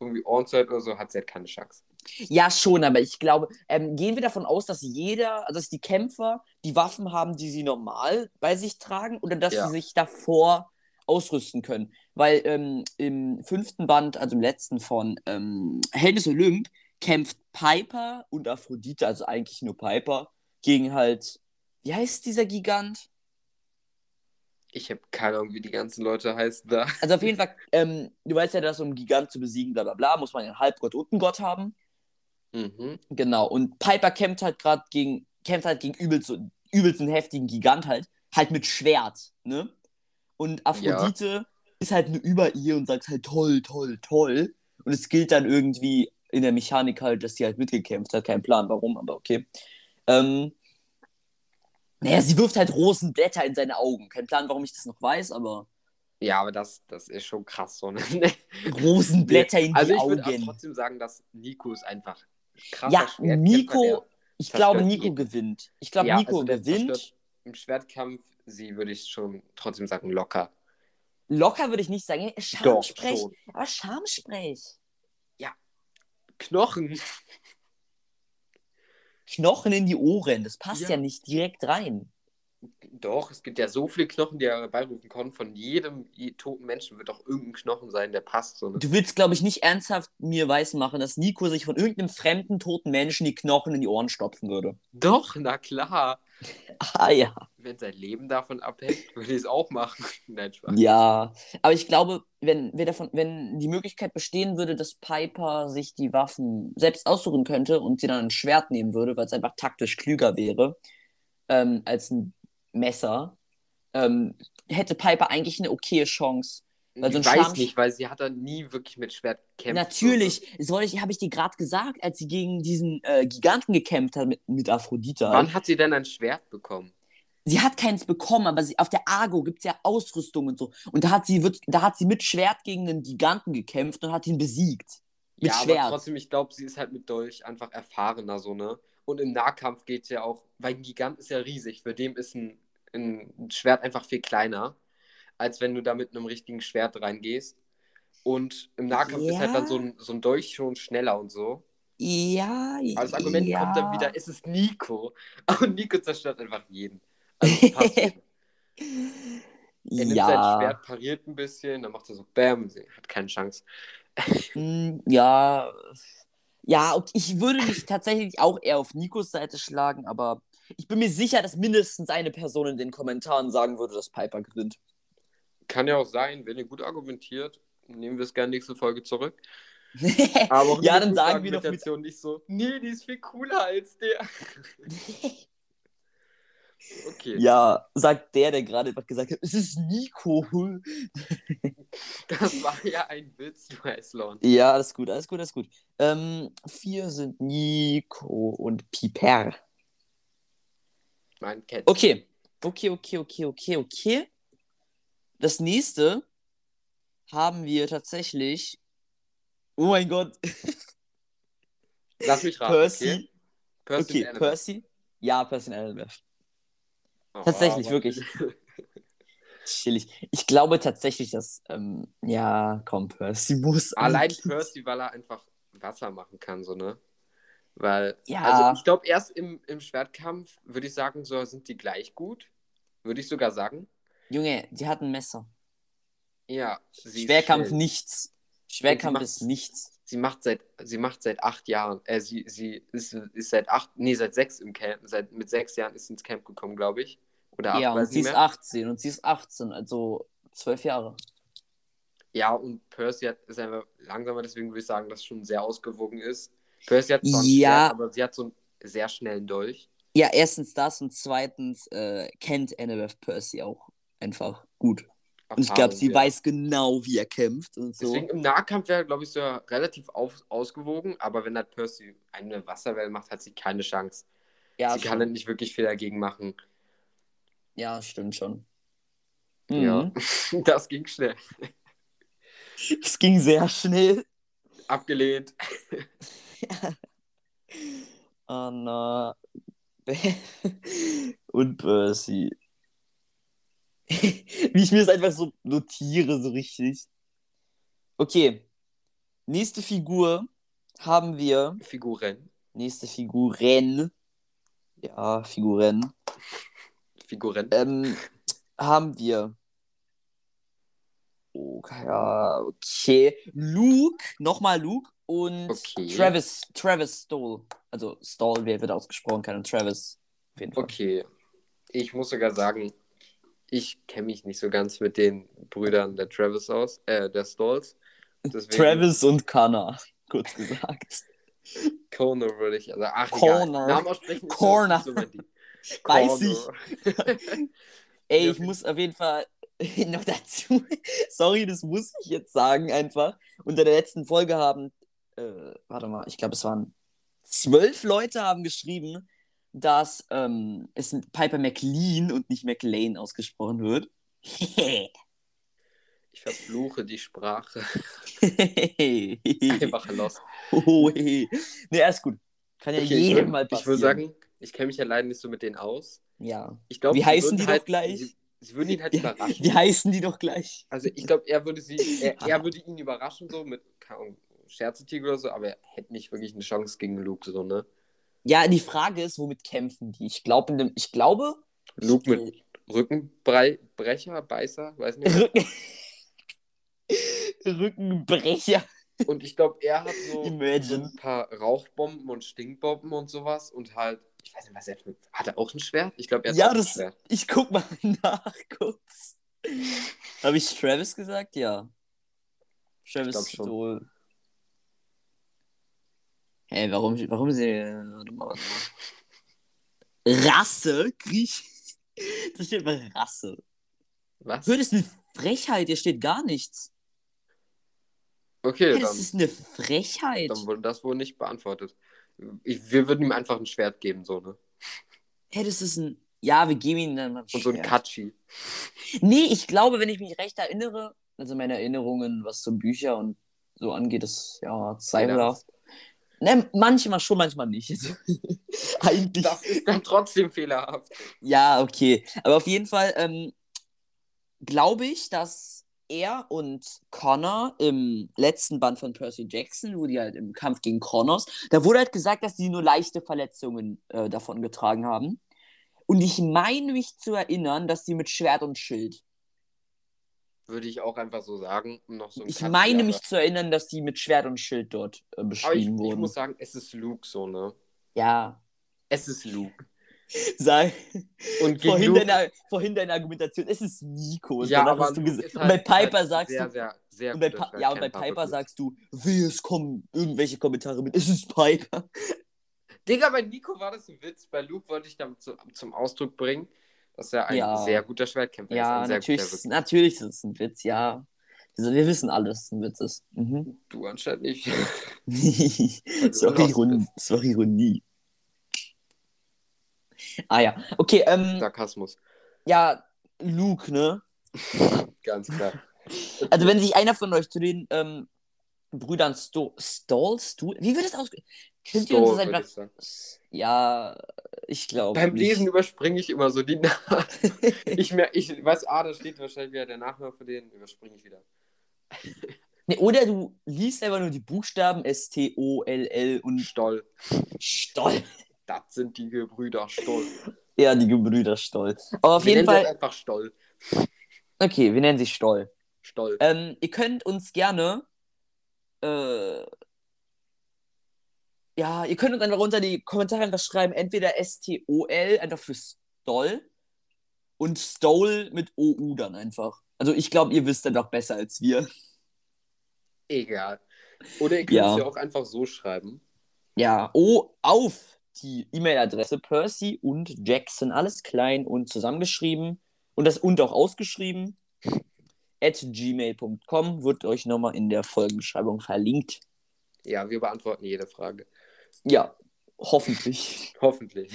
irgendwie zuhält oder so, hat sie halt keine Chance. Ja, schon, aber ich glaube, ähm, gehen wir davon aus, dass jeder, also dass die Kämpfer die Waffen haben, die sie normal bei sich tragen oder dass Ja. sie sich davor ausrüsten können. Weil ähm, im fünften Band, also im letzten von ähm, Helden des Olymp, kämpft Piper und Aphrodite, also eigentlich nur Piper, gegen halt, wie heißt dieser Gigant? Ich habe keine Ahnung, wie die ganzen Leute heißen da. Also auf jeden Fall, ähm, du weißt ja, dass um einen Gigant zu besiegen, bla bla bla, muss man ja einen Halbgott und einen Gott haben. Mhm. Genau, und Piper kämpft halt gerade gegen, kämpft halt gegen übelst, so- übelst einen heftigen Gigant halt, halt mit Schwert, ne? Und Aphrodite ist halt nur über ihr und sagt halt toll, toll, toll. Und es gilt dann irgendwie in der Mechanik halt, dass die halt mitgekämpft hat. Kein Plan, warum, aber okay. Ähm, naja, sie wirft halt Rosenblätter in seine Augen. Kein Plan, warum ich das noch weiß, aber Ja, aber das, das ist schon krass so. Ne? Rosenblätter in die also ich würde Augen. trotzdem sagen, dass Nico ist einfach krasser Ja, Nico, ich glaube, Nico jeden. gewinnt. Ich glaube, Ja, Nico also gewinnt. Im Schwertkampf, sie würde ich schon trotzdem sagen, locker. Locker würde ich nicht sagen. Schamsprech. schon. Aber Schamsprech. Knochen. Knochen in die Ohren. Das passt ja, Ja. nicht direkt rein. Doch, es gibt ja so viele Knochen, die er herbeirufen kann. Von jedem je- toten Menschen wird doch irgendein Knochen sein, der passt. So ne? Du willst, glaube ich, nicht ernsthaft mir weismachen, dass Nico sich von irgendeinem fremden toten Menschen die Knochen in die Ohren stopfen würde. Doch, na klar. Ah ja. Wenn sein Leben davon abhängt, würde ich es auch machen. Nein, Spaß. Ja. Aber ich glaube, wenn, wir davon, wenn die Möglichkeit bestehen würde, dass Piper sich die Waffen selbst aussuchen könnte und sie dann ein Schwert nehmen würde, weil es einfach taktisch klüger wäre ähm, als ein Messer, ähm, hätte Piper eigentlich eine okaye Chance. Weil so ich weiß Schamsch- nicht, weil sie hat dann nie wirklich mit Schwert gekämpft. Natürlich, das wollte ich, habe ich dir gerade gesagt, als sie gegen diesen äh, Giganten gekämpft hat mit, mit Aphrodite. Wann hat sie denn ein Schwert bekommen? Sie hat keins bekommen, aber sie, auf der Argo gibt es ja Ausrüstung und so. Und da hat sie, wird, da hat sie mit Schwert gegen einen Giganten gekämpft und hat ihn besiegt. Mit ja, Schwert. aber trotzdem, ich glaube, sie ist halt mit Dolch einfach erfahrener, so, ne? Und im Nahkampf geht es ja auch, weil ein Gigant ist ja riesig, für dem ist ein, ein Schwert einfach viel kleiner, als wenn du da mit einem richtigen Schwert reingehst. Und im Nahkampf ist halt Ja. dann so ein, so ein Dolch schon schneller und so. Ja, Aber das Argument ja. kommt dann wieder, es ist Nico. Und Nico zerstört einfach jeden. Also. Er nimmt sein ja. Schwert, pariert ein bisschen, dann macht er so Bam, sie hat keine Chance. Mm, ja. Ja, ich würde mich tatsächlich auch eher auf Nikos Seite schlagen, aber ich bin mir sicher, dass mindestens eine Person in den Kommentaren sagen würde, dass Piper gewinnt. Kann ja auch sein, wenn ihr gut argumentiert, nehmen wir es gerne nächste Folge zurück. Aber Ja, dann sagen wir doch mit- nicht so, nee, die ist viel cooler als der. Okay. Ja, sagt der, der gerade einfach gesagt hat, es ist Nico. Das war ja ein Witz, Weißlon. Ja, alles gut, alles gut, alles gut. Ähm, vier sind Nico und Piper. Mein Cat. Okay, okay, okay, okay, okay, okay. Das nächste haben wir tatsächlich. Oh mein Gott. Lass mich raten. Percy. Okay, Percy. Okay. Percy. Ja, Percy Annabeth. Oh, tatsächlich, aber- wirklich. Chillig. Ich glaube tatsächlich, dass. Ähm, ja, komm, Percy muss. Allein eigentlich- Percy, weil er einfach Wasser machen kann, so, ne? Weil, Ja. also ich glaube, erst im, im Schwertkampf würde ich sagen, so sind die gleich gut. Würde ich sogar sagen. Junge, die hat ein Messer. Ja. sie ist Schwerkampf nichts. Schwerkampf ist nichts. Sie macht seit, sie macht seit acht Jahren, äh, sie, sie ist, ist seit acht, nee, seit sechs im Camp, seit, mit sechs Jahren ist sie ins Camp gekommen, glaube ich. Oder acht, Ja, und sie ist mehr. 18 und sie ist 18, also zwölf Jahre. Ja, und Percy hat, ist einfach langsamer, deswegen würde ich sagen, dass es schon sehr ausgewogen ist. Percy hat zwar Ja. Schwert, aber sie hat so einen sehr schnellen Dolch. Ja, erstens das und zweitens äh, kennt Annabeth Percy auch einfach gut. Und ich glaube, Erfahrung, sie ja. weiß genau, wie er kämpft und so. Deswegen im Nahkampf wäre, glaube ich, so relativ auf, ausgewogen, aber wenn halt Percy eine Wasserwelle macht, hat sie keine Chance. ja, sie kann schon. halt nicht wirklich viel dagegen machen. ja, stimmt schon. Ja, Mhm. das ging schnell. Es ging sehr schnell. Abgelehnt. Anna und Percy. Wie ich mir das einfach so notiere, so richtig. Okay. Nächste Figur haben wir. Figuren. Nächste Figuren. Ja, Figuren. Figuren. Ähm, haben wir. Oh, ja, okay. Luke, nochmal Luke und Okay. Travis, Travis Stoll. Also Stoll, wer wird ausgesprochen, keine Travis. Auf jeden Fall. Okay. Ich muss sogar sagen, ich kenne mich nicht so ganz mit den Brüdern der Travis aus, äh, der Stalls. Deswegen Travis und Connor, kurz gesagt. Corner würde ich, also ach, egal. Namen aussprechen nicht so. Weiß Corner. Ey, ich muss auf jeden Fall noch dazu. Sorry, das muss ich jetzt sagen einfach. Unter der letzten Folge haben, äh, warte mal, ich glaube, es waren zwölf Leute haben geschrieben, dass ähm, es Piper McLean und nicht McLean ausgesprochen wird. Ich verfluche die Sprache. nee, Einfach los. alles gut. Kann ja Okay, ich jedem würde mal ich passieren. würd sagen, ich kenne mich ja leider nicht so mit denen aus. ja. Ich glaub, Wie sie heißen die doch halt, gleich? Sie, sie würden ihn halt Wie, überraschen. wie heißen die doch gleich? Also ich glaube, er würde sie, er, er würde ihn überraschen, so mit Scherzetiger oder so, aber er hätte nicht wirklich eine Chance gegen Luke, so, ne? Ja, die Frage ist, womit kämpfen die? Ich, glaub, in dem, ich glaube. Luke mit Rückenbrecher, Beißer, weiß nicht. Rücken... Rückenbrecher. Und ich glaube, er hat so, Imagine. ein paar Rauchbomben und Stinkbomben und sowas und halt, ich weiß nicht, was er für, hat er auch ein Schwert? Ich glaube, er hat Ja, auch ein das. Schwert. Ich guck mal nach kurz. Habe ich Travis gesagt? Ja. Travis glaub Hä, warum, warum sie. Warte mal, warte mal. Rasse? Griech. Da steht mal Rasse. Was? Hör, das ist eine Frechheit, hier steht gar nichts. Okay, Hä, das dann, ist eine Frechheit. dann wurde das wohl nicht beantwortet. Ich, wir würden ihm einfach ein Schwert geben, so, ne? Hä, das ist ein. Ja, wir geben ihm dann ein Und so ein Schwert. Katschi. Nee, ich glaube, wenn ich mich recht erinnere, also meine Erinnerungen, was so Bücher und so angeht, ist ja zweifelhaft. Ne, manchmal schon, manchmal nicht. Eigentlich. Das ist dann trotzdem fehlerhaft. Ja, okay. Aber auf jeden Fall ähm, glaube ich, dass er und Connor im letzten Band von Percy Jackson, wo die halt im Kampf gegen Kronos, da wurde halt gesagt, dass die nur leichte Verletzungen äh, davon getragen haben. Und ich meine mich zu erinnern, dass die mit Schwert und Schild Würde ich auch einfach so sagen. Und noch so ein Ich Katschi, meine mich zu erinnern, dass die mit Schwert und Schild dort äh, ich, beschrieben ich wurden. muss sagen, es ist Luke so, ne? ja. Es ist Luke. Sag, Und vorhin, Luke, deine, vorhin deine Argumentation, es ist Nico. Ja, aber hast du gesagt, ist und halt, bei Piper halt sagst sehr, du, sehr, sehr und bei Pa- ja, und bei Piper wirklich. sagst du, wie es kommen irgendwelche Kommentare mit, es ist Piper. Digga, bei Nico war das ein Witz. Bei Luke wollte ich damit zu, zum Ausdruck bringen, dass er ein Ja. sehr guter Schwertkämpfer Ja, ist. Natürlich, guter, wirklich. natürlich ist es ein Witz, ja. Also, wir wissen alle, dass es ein Witz ist. Mhm. Du anscheinend nicht. das, bist. das war Ironie. Ah ja, okay, ähm, Sarkasmus. ja, Luke, ne? Ganz klar. Also wenn sich einer von euch zu den ähm, Brüdern Sto Stoll, Stu wie wird das aus? Könnt ihr uns das einfach... Ja, ich glaube Beim nicht. Lesen überspringe ich immer so die Namen. ich, mer- ich weiß, ah, da steht wahrscheinlich wieder der Nachname für den, überspringe ich wieder. Nee, oder du liest einfach nur die Buchstaben S-T-O-L-L und Stoll. Stoll. Das sind die Gebrüder Stoll. Ja, die Gebrüder Stoll. Aber auf Wir jeden nennen sie Fall, einfach Stoll. okay, wir nennen sie Stoll. Stoll. Ähm, ihr könnt uns gerne, äh, ja, ihr könnt uns einfach unter die Kommentare einfach schreiben, entweder S-T-O-L, einfach für Stoll, und Stole mit O-U dann einfach. Also ich glaube, ihr wisst dann doch besser als wir. Egal. Oder ihr könnt Ja. es ja auch einfach so schreiben. Ja, O auf die E-Mail-Adresse Percy und Jackson, alles klein und zusammengeschrieben und das und auch ausgeschrieben, at gmail.com wird euch nochmal in der Folgenbeschreibung verlinkt. Ja, wir beantworten jede Frage. Ja, hoffentlich. Hoffentlich.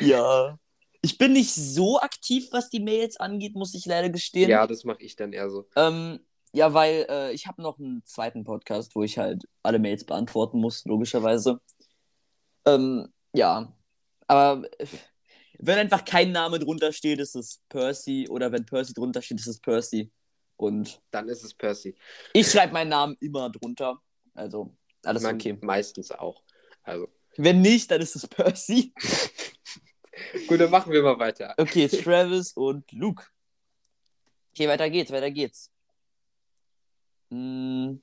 Ja. Ich bin nicht so aktiv, was die Mails angeht, muss ich leider gestehen. Ja, das mache ich dann eher so. Ähm, ja, weil äh, ich habe noch einen zweiten Podcast, wo ich halt alle Mails beantworten muss, logischerweise. Ähm, ja. Aber äh, wenn einfach kein Name drunter steht, ist es Percy. Oder wenn Percy drunter steht, ist es Percy. Und Dann ist es Percy. ich schreibe meinen Namen immer drunter. Also, alles Man- okay. Meistens auch. Also. Wenn nicht, dann ist es Percy. Gut, dann machen wir mal weiter. Okay, Travis und Luke. Okay, weiter geht's, weiter geht's. Hm.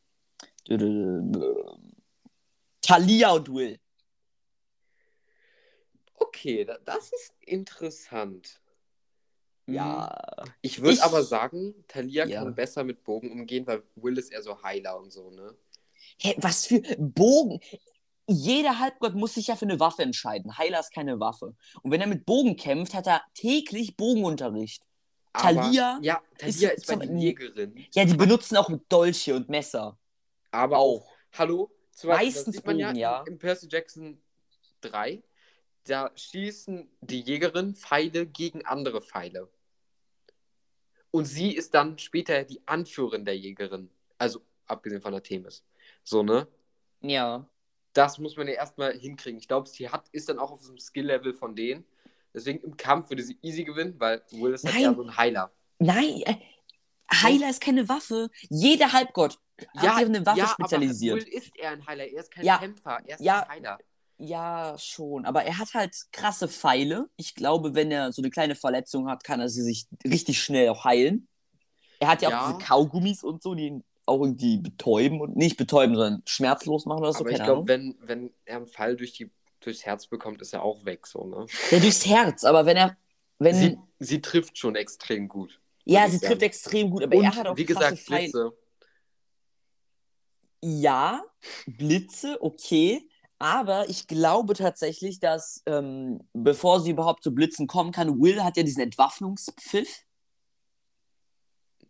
Talia und Will. Okay, da, das ist interessant. Ja. Ich würde aber sagen, Talia Ja. kann besser mit Bogen umgehen, weil Will ist eher so Heiler und so, ne? Hä, was für Bogen? Jeder Halbgott muss sich ja für eine Waffe entscheiden. Heiler ist keine Waffe. Und wenn er mit Bogen kämpft, hat er täglich Bogenunterricht. Thalia ja, Talia ist ist, bei den Jägerin. Ja, die benutzen auch Dolche und Messer. Aber auch, Auch. hallo? Zum Meistens das sieht man ja, Bogen, ja. in- in Percy Jackson 3. Da schießen die Jägerin Pfeile gegen andere Pfeile. Und sie ist dann später die Anführerin der Jägerin. Also, abgesehen von der Themis. So, ne? Ja. Das muss man ja erstmal hinkriegen. Ich glaube, sie hat, ist dann auch auf so einem Skill-Level von denen. Deswegen im Kampf würde sie easy gewinnen, weil Will ist halt Nein. eher so ein Heiler. Nein, äh, Heiler ist keine Waffe. Jeder Halbgott hat sich auf eine Waffe ja, spezialisiert. Aber Will ist eher ein Heiler. Er ist kein Ja. Kämpfer. Er ist Ja. ein Heiler. Ja, schon. Aber er hat halt krasse Pfeile. Ich glaube, wenn er so eine kleine Verletzung hat, kann er sie sich richtig schnell auch heilen. Er hat ja, Ja. auch diese Kaugummis und so, die ihn auch irgendwie betäuben und nicht betäuben, sondern schmerzlos machen oder so. aber ich glaube, wenn, wenn er einen Fall durch die, durchs Herz bekommt, ist er auch weg. So, ne? Ja, durchs Herz, aber wenn er. Wenn, sie, sie trifft schon extrem gut. ja, sie trifft extrem gut, aber Und er hat auch wie gesagt. Blitze. Ja, Blitze, okay. Aber ich glaube tatsächlich, dass ähm, bevor sie überhaupt zu Blitzen kommen kann, Will hat ja diesen Entwaffnungspfiff.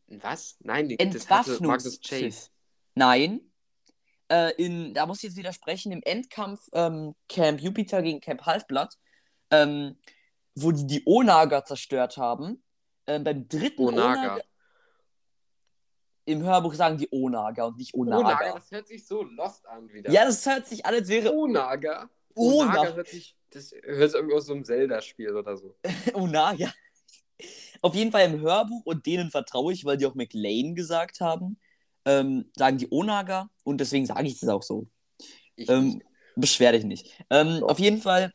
Was? Nein, das hatte Marcus Chase. Nein. Äh, in, da muss ich jetzt widersprechen, im Endkampf ähm, Camp Jupiter gegen Camp Halfblood, ähm, wo die die Onager zerstört haben. Ähm, beim dritten Onaga. Onager, im Hörbuch sagen die Onager und nicht Onaga. Onaga, das hört sich so lost an wieder. Ja, das hört sich an, als wäre Onaga. Onaga. Onaga hört sich, das hört sich irgendwie aus so einem Zelda-Spiel oder so. Onaga. Auf jeden Fall im Hörbuch und denen vertraue ich, weil die auch McLean gesagt haben, ähm, sagen die Onaga und deswegen sage ich das auch so. Ich Ähm, nicht. beschwer dich nicht. Ähm, auf jeden Fall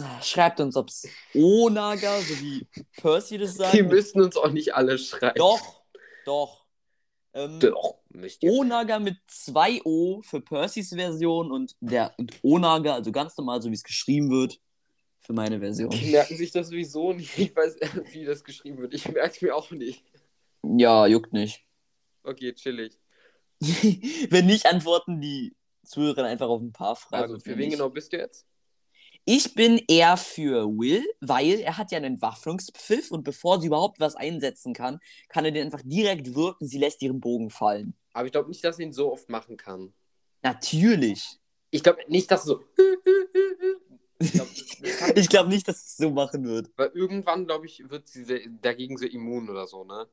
ah, schreibt uns, ob es Onaga, so wie Percy das sagt. Die müssen uns auch nicht alle schreiben. Doch, doch. Ähm, Doch, müsst ihr. Onaga mit zwei O für Percys Version und der und Onaga, also ganz normal, so wie es geschrieben wird, für meine Version. Die merken sich das sowieso nicht. Ich weiß, wie das geschrieben wird. Ich merke es mir auch nicht. Ja, juckt nicht. Okay, chillig. Wenn nicht, antworten die Zuhörern einfach auf ein paar Fragen. Also für wen mich. genau bist du jetzt? Ich bin eher für Will, weil er hat ja einen Entwaffnungspfiff und bevor sie überhaupt was einsetzen kann, kann er den einfach direkt wirken. Sie lässt ihren Bogen fallen. Aber ich glaube nicht, dass er ihn so oft machen kann. Natürlich. Ich glaube nicht, dass so. Ich glaube, nicht, dass es so machen wird. Weil irgendwann, glaube ich, wird sie dagegen so immun oder so, ne?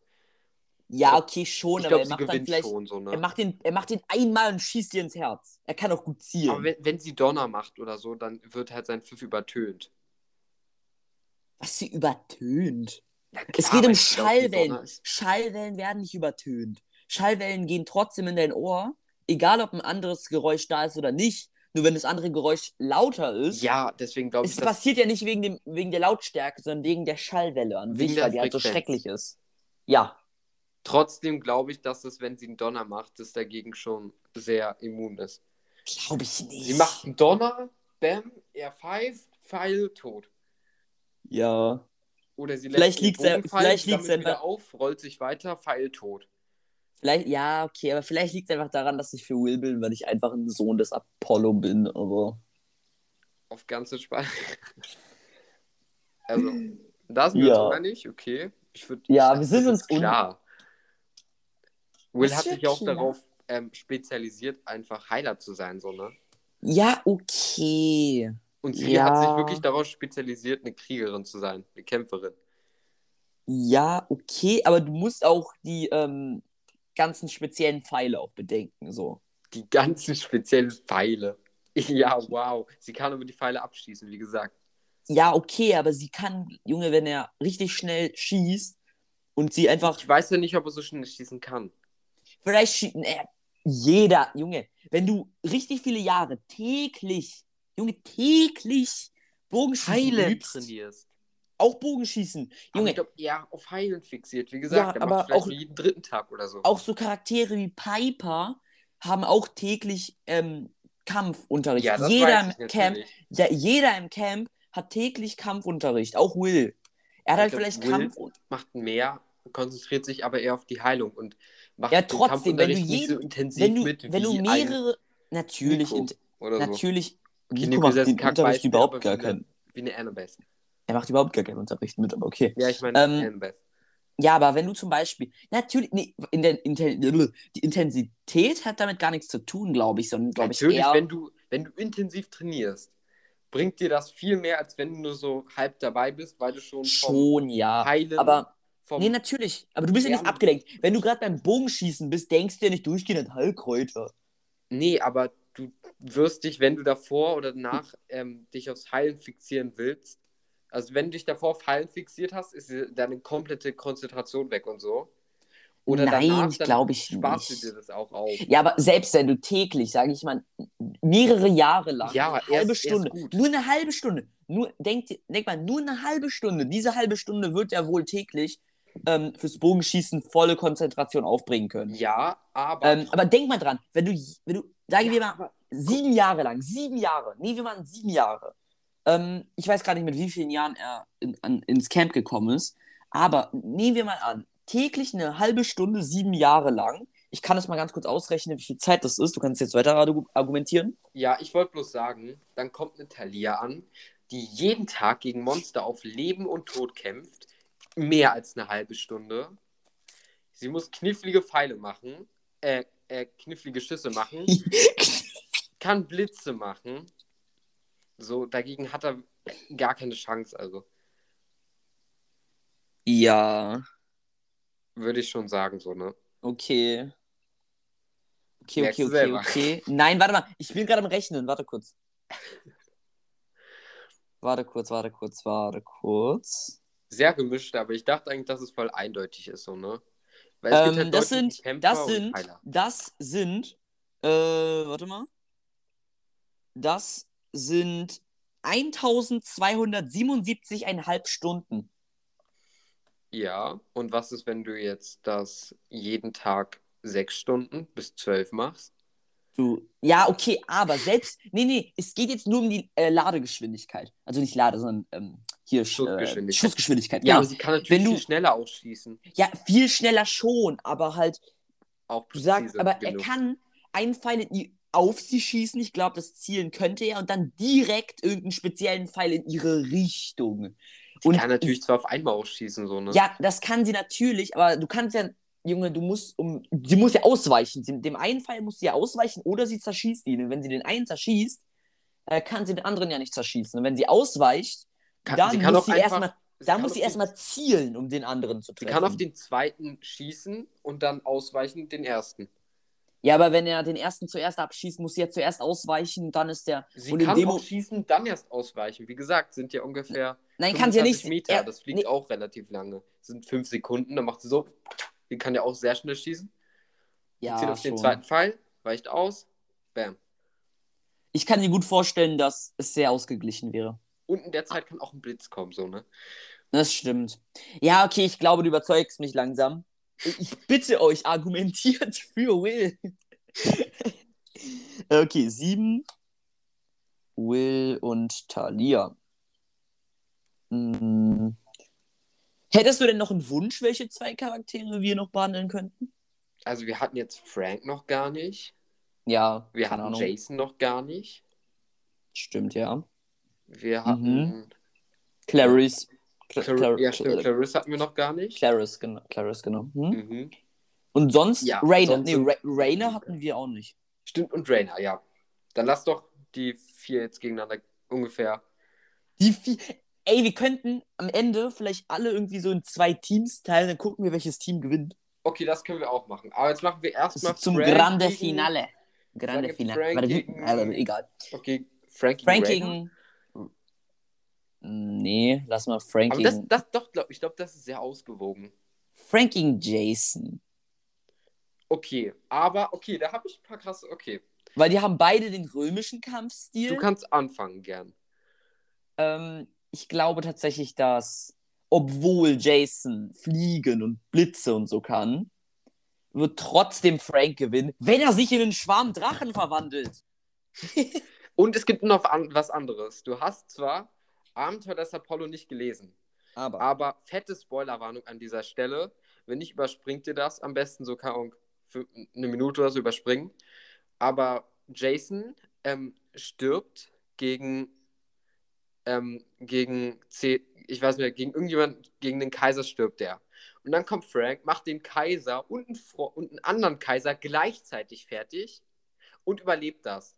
Ja, okay, schon, Ich aber er macht dann vielleicht. schon so, Er ne? macht, den, er macht den einmal und schießt dir ins Herz. Er kann auch gut zielen. Aber wenn, wenn sie Donner macht oder so, dann wird halt sein Pfiff übertönt. Was sie übertönt. Ja, Es klar, geht um Schallwellen. Schallwellen werden nicht übertönt. Schallwellen gehen trotzdem in dein Ohr, egal ob ein anderes Geräusch da ist oder nicht. Nur wenn das andere Geräusch lauter ist. Ja, deswegen glaube ich, Es passiert ja nicht wegen, dem, wegen der Lautstärke, sondern wegen der Schallwelle an sich, weil die halt so schrecklich ist. Ja. trotzdem glaube ich, dass es, wenn sie einen Donner macht, das dagegen schon sehr immun ist. Glaube ich nicht. Sie macht einen Donner, bam, er pfeift, Pfeil, tot. Ja. Oder sie Vielleicht lässt vielleicht liegt's sammelt ja- wieder auf, rollt sich weiter, Pfeil, tot. Vielleicht, ja, okay, aber vielleicht liegt es einfach daran, dass ich für Will bin, weil ich einfach ein Sohn des Apollo bin, aber. Auf ganze Spaß. also, da sind wir Ja. uns einig, okay. Ich würd, Ja, ich, wir sind uns klar. Will hat sich auch klar? darauf ähm, spezialisiert, einfach Heiler zu sein, so, ne? Ja, okay. Und sie Ja. hat sich wirklich darauf spezialisiert, eine Kriegerin zu sein, eine Kämpferin. Ja, okay, aber du musst auch die ähm, ganzen speziellen Pfeile auch bedenken, so. Die ganzen speziellen Pfeile. Ja, wow. Sie kann aber die Pfeile abschießen, wie gesagt. Ja, okay, aber sie kann, Junge, wenn er richtig schnell schießt und sie einfach Ich weiß ja nicht, ob er so schnell schießen kann. Vielleicht schießt äh, jeder, Junge, wenn du richtig viele Jahre täglich, Junge, täglich Bogenschießen Heilen übst, trainierst. Auch Bogenschießen, Junge, ich glaube, eher auf Heilen fixiert. Wie gesagt, Ja, er aber macht auch- jeden dritten Tag oder so. auch so Charaktere wie Piper haben auch täglich ähm, Kampfunterricht. ja, jeder im Camp, ja, jeder im Camp hat täglich Kampfunterricht, auch Will. Er hat Ich halt glaub, vielleicht Will- Kampf. Macht mehr, konzentriert sich aber eher auf die Heilung und macht Ja, trotzdem, wenn du jeden- so intensiv Wenn du, mit wenn du mehrere, natürlich, Nico oder so. natürlich, Okay, Nico macht den Unterricht überhaupt gar wie eine- keinen. Wie eine Annabeth. Er macht überhaupt gar keinen Unterricht mit, aber okay. Ja, ich meine Ähm. Ja, aber wenn du zum Beispiel, natürlich, nee, in der Inten die Intensität hat damit gar nichts zu tun, glaube ich, sondern glaube ich Natürlich, eher, wenn du, wenn du intensiv trainierst, bringt dir das viel mehr, als wenn du nur so halb dabei bist, weil du schon schon, ja. Heilen, Aber, vom nee, natürlich, aber du bist ja nicht abgelenkt. Wenn du gerade beim Bogenschießen bist, denkst du ja nicht durchgehend an Heilkräuter. Nee, aber du wirst dich, wenn du davor oder danach ähm, dich aufs Heilen fixieren willst, also wenn du dich davor auf Heilen fixiert hast, ist deine komplette Konzentration weg und so. Oder Nein, glaube ich sparst nicht. du dir das auch auf. Ja, aber selbst wenn du täglich, sage ich mal, mehrere Jahre lang, Ja, eine halbe Stunde, gut. nur eine halbe Stunde, nur, denk, denk mal, nur eine halbe Stunde, diese halbe Stunde wird er wohl täglich ähm, fürs Bogenschießen volle Konzentration aufbringen können. Ja, aber Ähm, aber denk mal dran, wenn du, wenn du, sagen Ja, wir mal, sieben Jahre lang, sieben Jahre, nee, wir machen sieben Jahre. Ähm, ich weiß gar nicht, mit wie vielen Jahren er in, an, ins Camp gekommen ist, aber nehmen wir mal an, täglich eine halbe Stunde, sieben Jahre lang. Ich kann das mal ganz kurz ausrechnen, wie viel Zeit das ist. Du kannst jetzt weiter argu- argumentieren. Ja, ich wollte bloß sagen, dann kommt eine Talia an, die jeden Tag gegen Monster auf Leben und Tod kämpft. Mehr als eine halbe Stunde. Sie muss knifflige Pfeile machen, äh, äh, knifflige Schüsse machen, kann Blitze machen. So, dagegen hat er gar keine Chance, also. Ja, Würde ich schon sagen, so, ne? okay. Okay, Merkst okay, okay, selber. okay. Nein, warte mal. Ich bin gerade am Rechnen. Warte kurz. Warte kurz, warte kurz, warte kurz. Sehr gemischt, aber ich dachte eigentlich, dass es voll eindeutig ist, so, ne? Weil es gibt Ähm, halt das Leute, die sind, das sind, das sind, äh, warte mal. Das sind 1277,5 Stunden. Ja, und was ist, wenn du jetzt das jeden Tag sechs Stunden bis zwölf machst? Du, ja, okay, aber selbst, nee, nee, es geht jetzt nur um die äh, Ladegeschwindigkeit. Also nicht Lade, sondern ähm, hier Sch- Schussgeschwindigkeit. Äh, Schussgeschwindigkeit. Ja, genau. aber sie kann natürlich wenn du- viel schneller ausschießen. ja, viel schneller schon, aber halt, Auch du sagst, aber er genug. kann einen Pfeil in die auf sie schießen. Ich glaube, das zielen könnte er und dann direkt irgendeinen speziellen Pfeil in ihre Richtung. Die Und kann natürlich zwar auf einmal ausschießen, so, ne? ja, das kann sie natürlich, aber du kannst ja, Junge, du musst um, sie muss ja ausweichen. Sie, dem einen Pfeil muss sie ja ausweichen oder sie zerschießt ihn. Und wenn sie den einen zerschießt, äh, kann sie den anderen ja nicht zerschießen. Und wenn sie ausweicht, Kann- dann sie kann muss sie erstmal, sie da muss sie erstmal zielen, um den anderen zu Sie treffen. kann auf den zweiten schießen und dann ausweichen den ersten. Ja, aber wenn er den ersten zuerst abschießt, muss ja zuerst ausweichen, dann ist der. Sie und in kann dem auch schießen, dann erst ausweichen. Wie gesagt, sind ja ungefähr Nein, kann sie ja 25 nicht. Meter. er- das fliegt nee, auch relativ lange. Das sind fünf Sekunden, dann macht sie so. Die kann ja auch sehr schnell schießen. ja, Zieht auf den schon. zweiten Pfeil, weicht aus, bam. Ich kann mir gut vorstellen, dass es sehr ausgeglichen wäre. Und in der Zeit kann auch ein Blitz kommen, so, ne? Das stimmt. Ja, okay, ich glaube, du überzeugst mich langsam. Ich bitte euch, argumentiert für Will. okay, sieben. Will und Talia. Hm. Hättest du denn noch einen Wunsch, welche zwei Charaktere wir noch behandeln könnten? Also wir hatten jetzt Frank noch gar nicht. Ja, Wir hatten Ahnung. Jason noch gar nicht. Stimmt, ja. Wir Mhm. hatten. Clarice. Cla Clar ja, stimmt, Cla Clarissa hatten wir noch gar nicht. Clarice, genau. Clarice, genau. Hm? Mhm. Und sonst, Ja, Rainer. sonst Nee, Ra Rainer hatten wir auch nicht. Stimmt, und Rainer, ja. Dann lass doch die vier jetzt gegeneinander ungefähr. Die vi- Ey, wir könnten am Ende vielleicht alle irgendwie so in zwei Teams teilen, dann gucken wir, welches Team gewinnt. Okay, das können wir auch machen. Aber jetzt machen wir erstmal zum Frank Grande gegen- Finale. Grande Finale. Frank gegen- äh, egal. Okay, Frank gegen Frank gegen. Nee, lass mal Frank Aber das, das doch, glaub, ich glaube, das ist sehr ausgewogen. Frank gegen Jason. Okay, aber okay, da habe ich ein paar krasse. Okay, Weil die haben beide den römischen Kampfstil. du kannst anfangen gern. Ähm, ich glaube tatsächlich, dass, obwohl Jason fliegen und Blitze und so kann, wird trotzdem Frank gewinnen, wenn er sich in einen Schwarm Drachen verwandelt. Und es gibt noch an, was anderes. Du hast zwar Abenteuer des Apollo nicht gelesen, Aber. aber fette Spoilerwarnung an dieser Stelle. Wenn nicht, überspringt ihr das am besten so kann für eine Minute oder so überspringen. Aber Jason ähm, stirbt gegen ähm, gegen C, ich weiß nicht, gegen irgendjemand, gegen den Kaiser stirbt er. Und dann kommt Frank, macht den Kaiser und einen, und einen anderen Kaiser gleichzeitig fertig und überlebt das.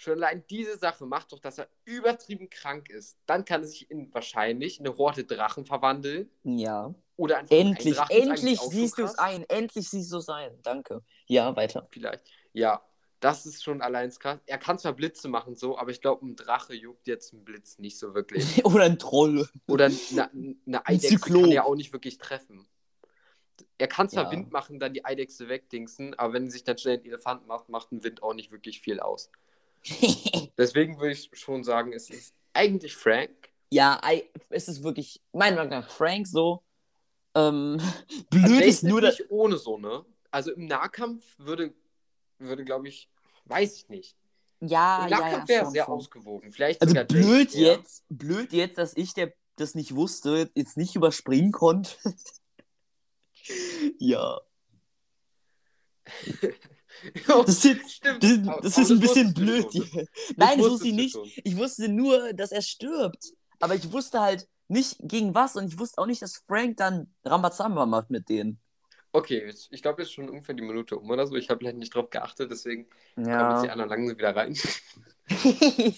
Schon allein diese Sache macht doch, dass er übertrieben krank ist. Dann kann er sich in wahrscheinlich eine Horde Drachen verwandeln. Ja. Oder ein Endlich, Drachen endlich siehst du es ein. Endlich siehst du es ein. Danke. Ja, weiter. Vielleicht. Ja, das ist schon allein krass. Er kann zwar Blitze machen, so, aber ich glaube, ein Drache juckt jetzt ein Blitz nicht so wirklich. Oder ein Troll. Oder eine, eine Eidechse Zyklop. kann er auch nicht wirklich treffen. Er kann zwar Ja. Wind machen, dann die Eidechse wegdingsen, aber wenn sich dann schnell ein Elefant macht, macht ein Wind auch nicht wirklich viel aus. Deswegen würde ich schon sagen, es ist eigentlich Frank. ja, es ist wirklich, meiner Meinung nach, Frank so. Ähm, Also blöd ist Jason nur, dass. nicht ohne so, ne? Also im Nahkampf würde, würde glaube ich, weiß ich nicht. Ja, Im ja, Nahkampf ja, wäre schon, sehr schon. ausgewogen. Vielleicht Also blöd eher. jetzt, blöd jetzt, dass ich, der das nicht wusste, jetzt nicht überspringen konnte. ja. Das ist, Stimmt. das, das ist ein bisschen blöd. hier. Nein, das wusste ich nicht. schon. Ich wusste nur, dass er stirbt. Aber ich wusste halt nicht gegen was und ich wusste auch nicht, dass Frank dann Rambazamba macht mit denen. Okay, ich glaube, jetzt ist schon ungefähr die Minute um oder so. Ich habe leider nicht drauf geachtet, deswegen kommen jetzt die Ja. anderen langsam wieder rein.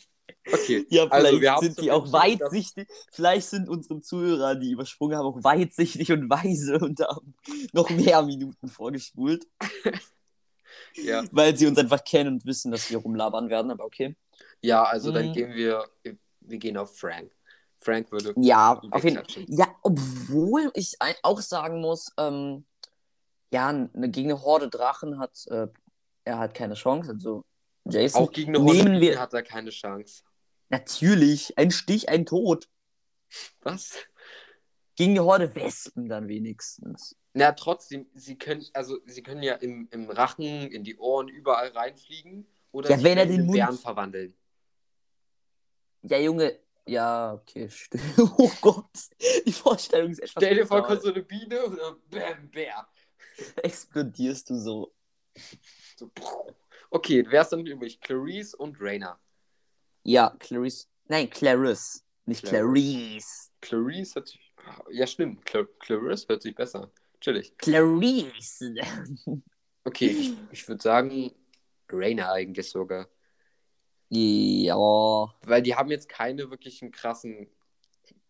Okay. ja, Also, vielleicht wir haben sind die auch weitsichtig. Vielleicht sind unsere Zuhörer, die übersprungen haben, auch weitsichtig und weise und haben noch mehr Minuten vorgespult, Ja, weil sie uns einfach kennen und wissen, dass wir rumlabern werden. Aber okay. ja also dann Mhm. gehen wir, wir gehen auf Frank. Frank würde Ja, auf jeden Fall. Ja, obwohl ich auch sagen muss, ähm, ja, ne, gegen eine Horde Drachen hat äh, er hat keine Chance. Also Jason. Auch gegen eine Horde nehmen wir- hat er keine Chance. Natürlich, ein Stich, ein Tod. Was? Gegen eine Horde Wespen dann wenigstens. Na, trotzdem, sie können, also sie können ja im, im Rachen, in die Ohren, überall reinfliegen oder Ja, wenn er den Mund- Bären verwandeln. Ja, Junge. Ja, okay, stimmt. Oh Gott, die Vorstellung ist etwas. Stell dir vor, kommt so eine Biene und dann bam, Bär. explodierst du so. So, Okay, wer ist dann übrig? Clarice und Raina. Ja, Clarice. Nein, Clarice. Nicht Clarice. Clarice. Clarice hört sich. Ja, stimmt. Cla Clarice hört sich besser. an. Chillig. Clarice. Okay, ich, ich würde sagen, Raina eigentlich sogar. ja. Weil die haben jetzt keine wirklichen krassen,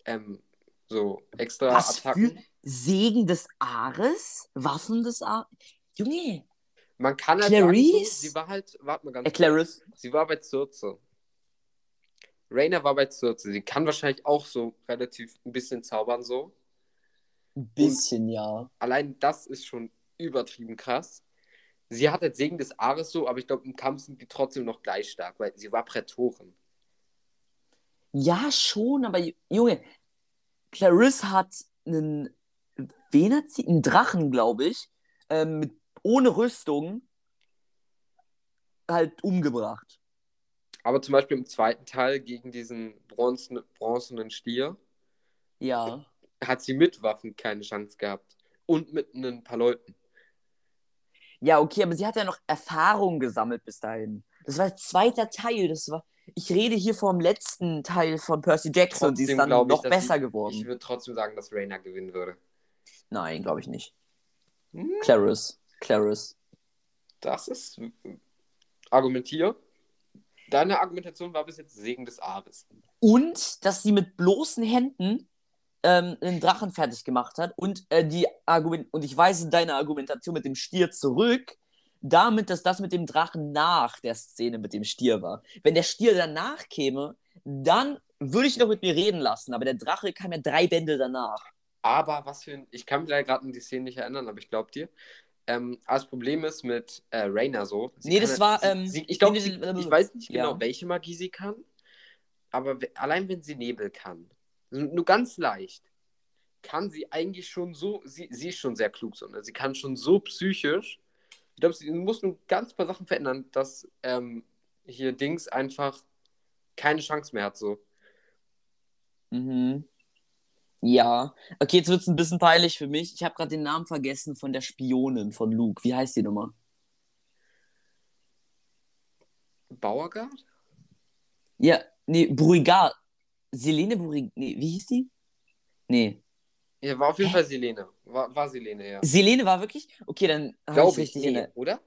ähm, so extra Was für Attacken. Segen des Ares? Waffen des Ares? Junge. Man kann halt sagen, so, Clarice? sie war halt, warte mal ganz Äh, Clarice. Sie war bei Circe. Raina war bei Circe. Sie kann wahrscheinlich auch so relativ ein bisschen zaubern so. Ein bisschen, ja. Allein das ist schon übertrieben krass. Sie hat halt Segen des Ares so, aber ich glaube, im Kampf sind die trotzdem noch gleich stark, weil sie war Prätorin. Ja, schon, aber Junge, Clarice hat einen, wen hat sie? Einen Drachen, glaube ich, ähm, mit, ohne Rüstung halt umgebracht. Aber zum Beispiel im zweiten Teil gegen diesen bronzen, bronzenen Stier Ja. hat sie mit Waffen keine Chance gehabt. Und mit ein paar Leuten. Ja, okay, aber sie hat ja noch Erfahrung gesammelt bis dahin. Das war der zweite Teil. Das war. Ich rede hier vom letzten Teil von Percy Jackson und sie ist Trotzdem dann ich, noch besser sie- geworden. Ich würde trotzdem sagen, dass Raina gewinnen würde. Nein, glaube ich nicht. Hm? Clarice. Clarice. Das ist. Argumentier. Deine Argumentation war bis jetzt Segen des Ares. Und dass sie mit bloßen Händen ähm, einen Drachen fertig gemacht hat und äh, die Argument und ich weise deine Argumentation mit dem Stier zurück, damit, dass das mit dem Drachen nach der Szene mit dem Stier war. Wenn der Stier danach käme, dann würde ich noch mit mir reden lassen, aber der Drache kam ja drei Bände danach. Aber was für ein. Ich kann mich leider gerade an die Szene nicht erinnern, aber ich glaube dir. Ähm, aber das Problem ist mit äh, Raina so. sie Nee, das halt- war, ähm, sie, ich glaube, ich weiß nicht ja. genau, welche Magie sie kann. Aber allein wenn sie Nebel kann, nur ganz leicht, kann sie eigentlich schon so. Sie, sie ist schon sehr klug so, ne? Sie kann schon so psychisch. Ich glaube, sie muss nur ganz paar Sachen verändern, dass ähm, hier Dings einfach keine Chance mehr hat so. Mhm. Ja. Okay, jetzt wird es ein bisschen peinlich für mich. Ich habe gerade den Namen vergessen von der Spionin von Luke. Wie heißt die nochmal? Bauergard? Ja, nee, Brugard. Selene Brugard. Nee, wie hieß die? Nee. Ja, war auf jeden Hä? Fall Selene. War, war Selene, ja. Selene war wirklich? Okay, dann habe ich Glaube ich, richtig nee, der. oder?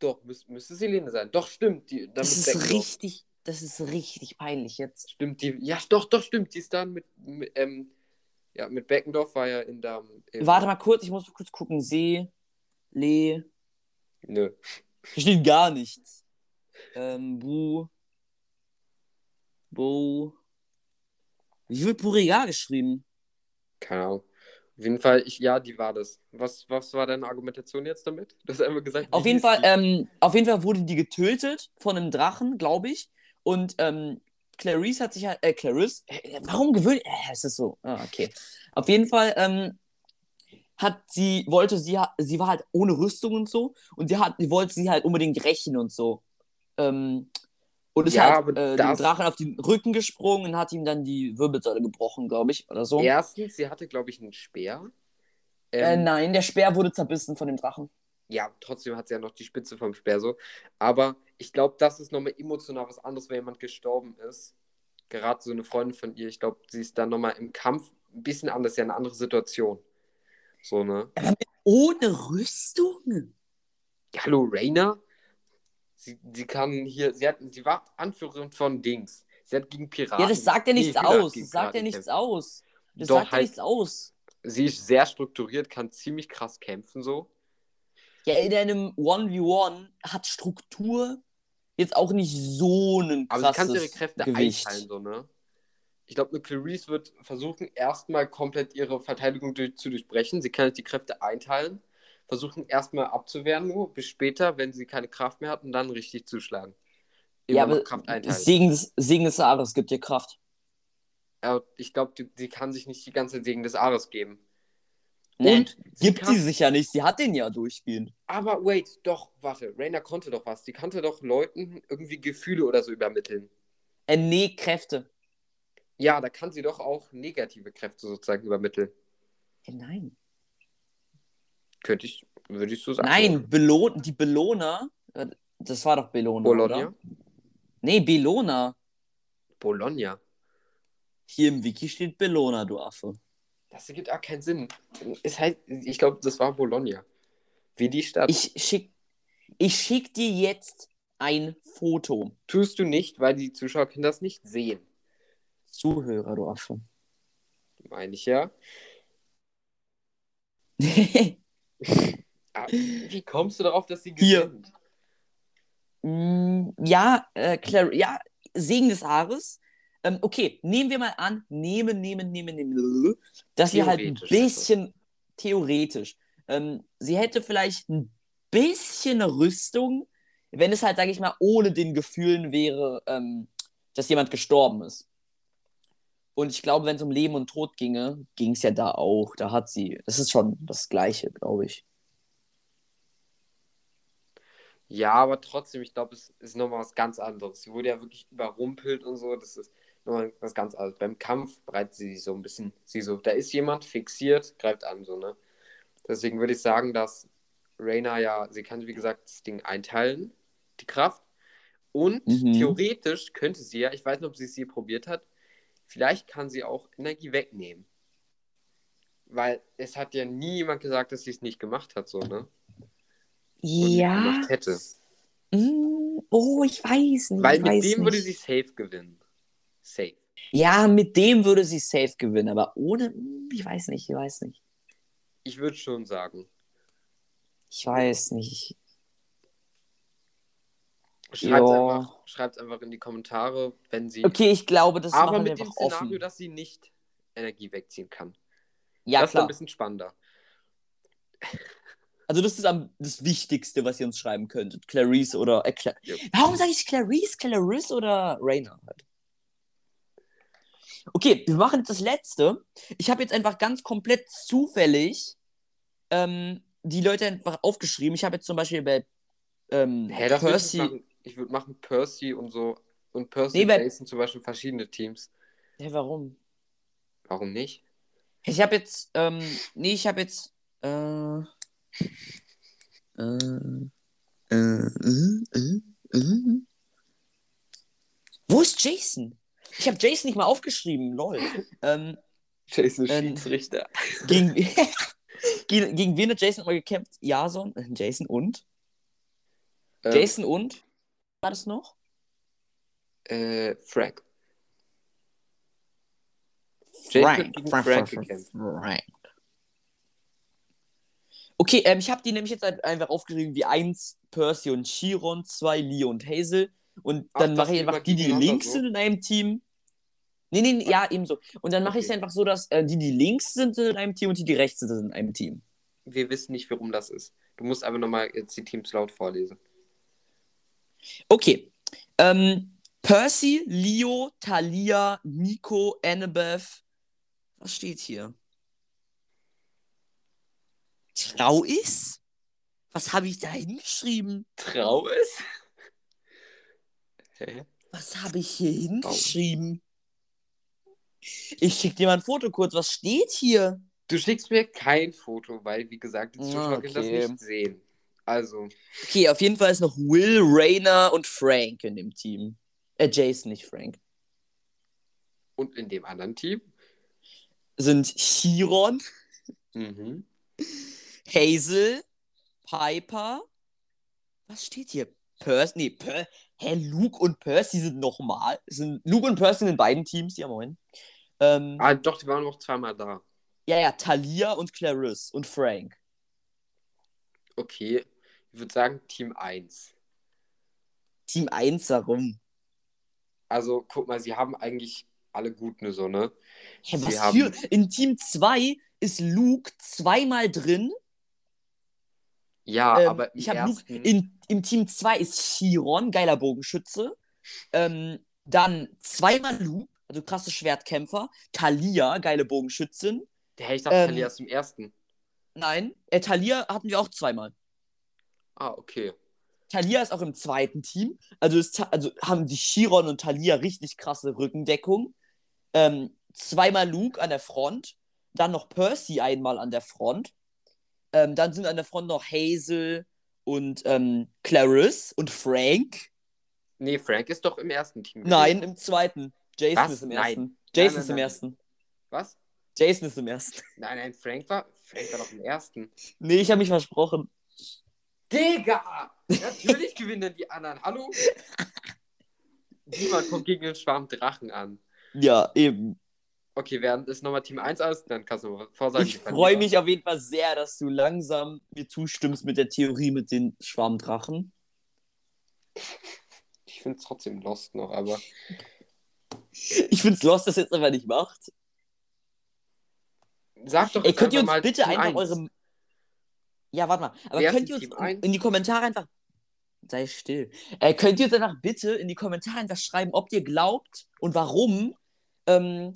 Doch, müß, müsste Selene sein. Doch, stimmt. Die, Das ist richtig, das ist richtig peinlich jetzt. Stimmt, die, ja, doch, doch, stimmt. Die ist dann mit, mit ähm, ja, mit Beckendorf war ja in der. Im, Warte mal kurz, ich muss kurz gucken. See, Le. Nö. Steht gar nichts. Ähm, Bu. Bo. Wie wird Brugard geschrieben? Keine Ahnung. Auf jeden Fall, ich, ja, die war das. Was, was war deine Argumentation jetzt damit? Du hast einfach gesagt. Auf jeden Fall, ähm, auf jeden Fall wurde die getötet von einem Drachen, glaube ich. Und ähm, Clarice hat sich halt, äh, Clarice, äh, warum gewöhnt, äh, es ist so, ah, okay. Auf jeden Fall, ähm, hat sie, wollte sie, sie war halt ohne Rüstung und so. Und sie hat, die wollte sie halt unbedingt rächen und so. Ähm, und ist Ja, halt äh, dem das- Drachen auf den Rücken gesprungen und hat ihm dann die Wirbelsäule gebrochen, glaube ich, oder so. Erstens, sie hatte, glaube ich, einen Speer. Äh, Ähm, nein, der Speer wurde zerbissen von dem Drachen. ja, trotzdem hat sie ja noch die Spitze vom Speer so. Aber ich glaube, das ist nochmal emotional was anderes, wenn jemand gestorben ist. Gerade so eine Freundin von ihr, ich glaube, sie ist dann nochmal im Kampf ein bisschen anders, ja eine andere Situation. So, ne? Ohne Rüstung? Hallo, Raina? Sie, sie kann hier, sie, hat, sie war Anführerin von Dings. Sie hat gegen Piraten. Ja, das sagt ja nee, nichts hat aus. Das sagt ja nichts aus. Das Doch, sagt ja halt- nichts aus. Sie ist sehr strukturiert, kann ziemlich krass kämpfen, so. Ja, in einem 1v1 hat Struktur jetzt auch nicht so einen Aber krasses sie kann ihre Kräfte Gewicht. einteilen, so, ne? Ich glaube, eine Clarice wird versuchen, erstmal komplett ihre Verteidigung durch, zu durchbrechen. Sie kann halt die Kräfte einteilen, versuchen erstmal abzuwehren, nur bis später, wenn sie keine Kraft mehr hat, und dann richtig zuschlagen. Immer Ja, aber Kraft einteilen. Segen des, Segen des Jahres gibt dir Kraft. Aber ich glaube, sie kann sich nicht die ganze Segen des Ares geben. Nee, Und sie gibt sie sich ja nicht. Sie hat den ja durchgehend. Aber wait, doch, warte. Raina konnte doch was. Die konnte doch Leuten irgendwie Gefühle oder so übermitteln. Äh, nee, Kräfte. Ja, da kann sie doch auch negative Kräfte sozusagen übermitteln. Äh, nein. Könnte ich. Würde ich so sagen. Nein, Belohn die Belohner. äh, Das war doch Belohner, Bologna? oder? Nee, Belona. Bologna. Hier im Wiki steht Bellona, du Affe. Das ergibt auch keinen Sinn. Es heißt, ich glaube, das war Bologna. Wie die Stadt. Ich schick, ich schick dir jetzt ein Foto. Tust du nicht, weil die Zuschauer können das nicht sehen. Zuhörer, du Affe. Meine ich ja. Ah, Wie kommst du darauf, dass sie Hier. gewinnt? Mm, ja, äh, Clar ja, Segen des Haares. Ähm, okay, nehmen wir mal an, nehmen, nehmen, nehmen, nehmen, dass sie halt ein Theoretisch, bisschen theoretisch. Ähm, sie hätte vielleicht ein bisschen Rüstung, wenn es halt, sage ich mal, ohne den Gefühlen wäre, ähm, dass jemand gestorben ist. Und ich glaube, wenn es um Leben und Tod ginge, ging es ja da auch. Da hat sie, das ist schon das Gleiche, glaube ich. Ja, aber trotzdem, ich glaube, es ist nochmal was ganz anderes. Sie wurde ja wirklich überrumpelt und so. Das ist nochmal was ganz anderes. Beim Kampf bereitet sie sich so ein bisschen, sie so, da ist jemand fixiert, greift an, so, ne? Deswegen würde ich sagen, dass Reina ja, sie kann, wie gesagt, das Ding einteilen, die Kraft. Und Mhm. theoretisch könnte sie ja, ich weiß nicht, ob sie es je probiert hat, vielleicht kann sie auch Energie wegnehmen. Weil es hat ja nie jemand gesagt, dass sie es nicht gemacht hat, so, ne? Und nicht gemacht hätte. Mm, oh, ich weiß nicht. Weil mit dem würde nicht. sie safe gewinnen. Safe. Ja, mit dem würde sie safe gewinnen, aber ohne, mm, ich weiß nicht, ich weiß nicht. Ich würde schon sagen. Ich weiß nicht. Schreibt Ja. einfach, in die Kommentare, wenn sie. Okay, ich glaube, das aber wir mit dem Szenario, offen. dass sie nicht Energie wegziehen kann. Ja, das ist dann ein klar. bisschen spannender. Also das ist am, das Wichtigste, was ihr uns schreiben könntet. Clarice oder... Äh, Cla Ja. Warum sage ich Clarice, Clarice oder Raina halt? Okay, wir machen jetzt das Letzte. Ich habe jetzt einfach ganz komplett zufällig ähm, die Leute einfach aufgeschrieben. Ich habe jetzt zum Beispiel bei ähm, Hä, das würde ich Percy... machen. Würde machen Percy und so. Und Percy Nee, und bei- Jason zum Beispiel verschiedene Teams. Hä, warum? Warum nicht? Ich habe jetzt, ähm, nee, ich habe jetzt, äh, äh, äh, äh, äh, äh. Wo ist Jason? Ich habe Jason nicht mal aufgeschrieben, lol. ähm, Jason Ähm, Schiedsrichter. gegen, gegen, gegen wen hat Jason mal gekämpft? Jason, äh, Jason und? Ähm, Jason und? War das noch? Äh, Frank. Gegen Frank gekämpft. Frank. Okay, ähm, ich habe die nämlich jetzt ein- einfach aufgeschrieben wie 1 Percy und Chiron, 2 Leo und Hazel. Und dann mache ich einfach die, die links sind in einem Team. Nee, nee, nee, ja, ebenso. Und dann mache ich es Okay. einfach so, dass äh, die, die links sind in einem Team und die, die rechts sind in einem Team. Wir wissen nicht, warum das ist. Du musst einfach nochmal jetzt die Teams laut vorlesen. Okay. Ähm, Percy, Leo, Talia, Nico, Annabeth. Was steht hier? Trau ist? Was habe ich da hingeschrieben? Trau ist? Hä? Was habe ich hier hingeschrieben? Ich schicke dir mal ein Foto kurz. Was steht hier? Du schickst mir kein Foto, weil, wie gesagt, die Ah, Zuschauer können das okay. nicht sehen. Also, Okay, auf jeden Fall ist noch Will, Rainer und Frank in dem Team. Äh, Jason, nicht Frank. und in dem anderen Team? Sind Chiron, Mhm. Hazel, Piper. Was steht hier? Percy? Nee, per Hä, Luke und Percy sind nochmal. Sind Luke und Percy sind in beiden Teams, ja moin. Ähm, Ah, doch, die waren noch zweimal da. ja, ja, Talia und Clarice und Frank. Okay. Ich würde sagen Team 1. Team 1 darum. Also, guck mal, sie haben eigentlich alle gut eine so, ne? Hä, was haben- für? In Team 2 ist Luke zweimal drin. Ja, Ähm, aber im ich habe Luke. ersten... In, Im Team 2 ist Chiron, geiler Bogenschütze. Ähm, dann zweimal Luke, also krasse Schwertkämpfer. Talia, geile Bogenschützin. Hä, ich dachte, ähm, Talia ist im ersten. Nein, äh, Talia hatten wir auch zweimal. Ah, okay. Talia ist auch im zweiten Team. Also, ist, also haben die Chiron und Talia richtig krasse Rückendeckung. Ähm, zweimal Luke an der Front. Dann noch Percy einmal an der Front. Ähm, dann sind an der Front noch Hazel und ähm, Clarice und Frank. Nee, Frank ist doch im ersten Team. Nein, im zweiten. Jason Was? ist im Nein. ersten. Nein, Jason nein, ist im nein. ersten. Was? Jason ist im ersten. Nein, nein, Frank war, Frank war doch im ersten. Nee, ich habe mich versprochen. Digga! Natürlich gewinnen die anderen. Hallo? Niemand kommt gegen den Schwarm Drachen an. Ja, eben. Okay, während es nochmal Team 1 aus, dann kannst du vorsagen. Ich freue mich auf jeden Fall sehr, dass du langsam mir zustimmst mit der Theorie mit den Schwarmdrachen. Ich finde es trotzdem lost noch, aber. Ich find's lost, dass es einfach nicht macht. Sag doch Ey, jetzt könnt ihr uns bitte Team einfach 1. eure. Ja, warte mal. Aber Wer könnt ihr uns in die Kommentare einfach. Sei still. Äh, könnt ihr uns einfach bitte in die Kommentare einfach schreiben, ob ihr glaubt und warum ähm,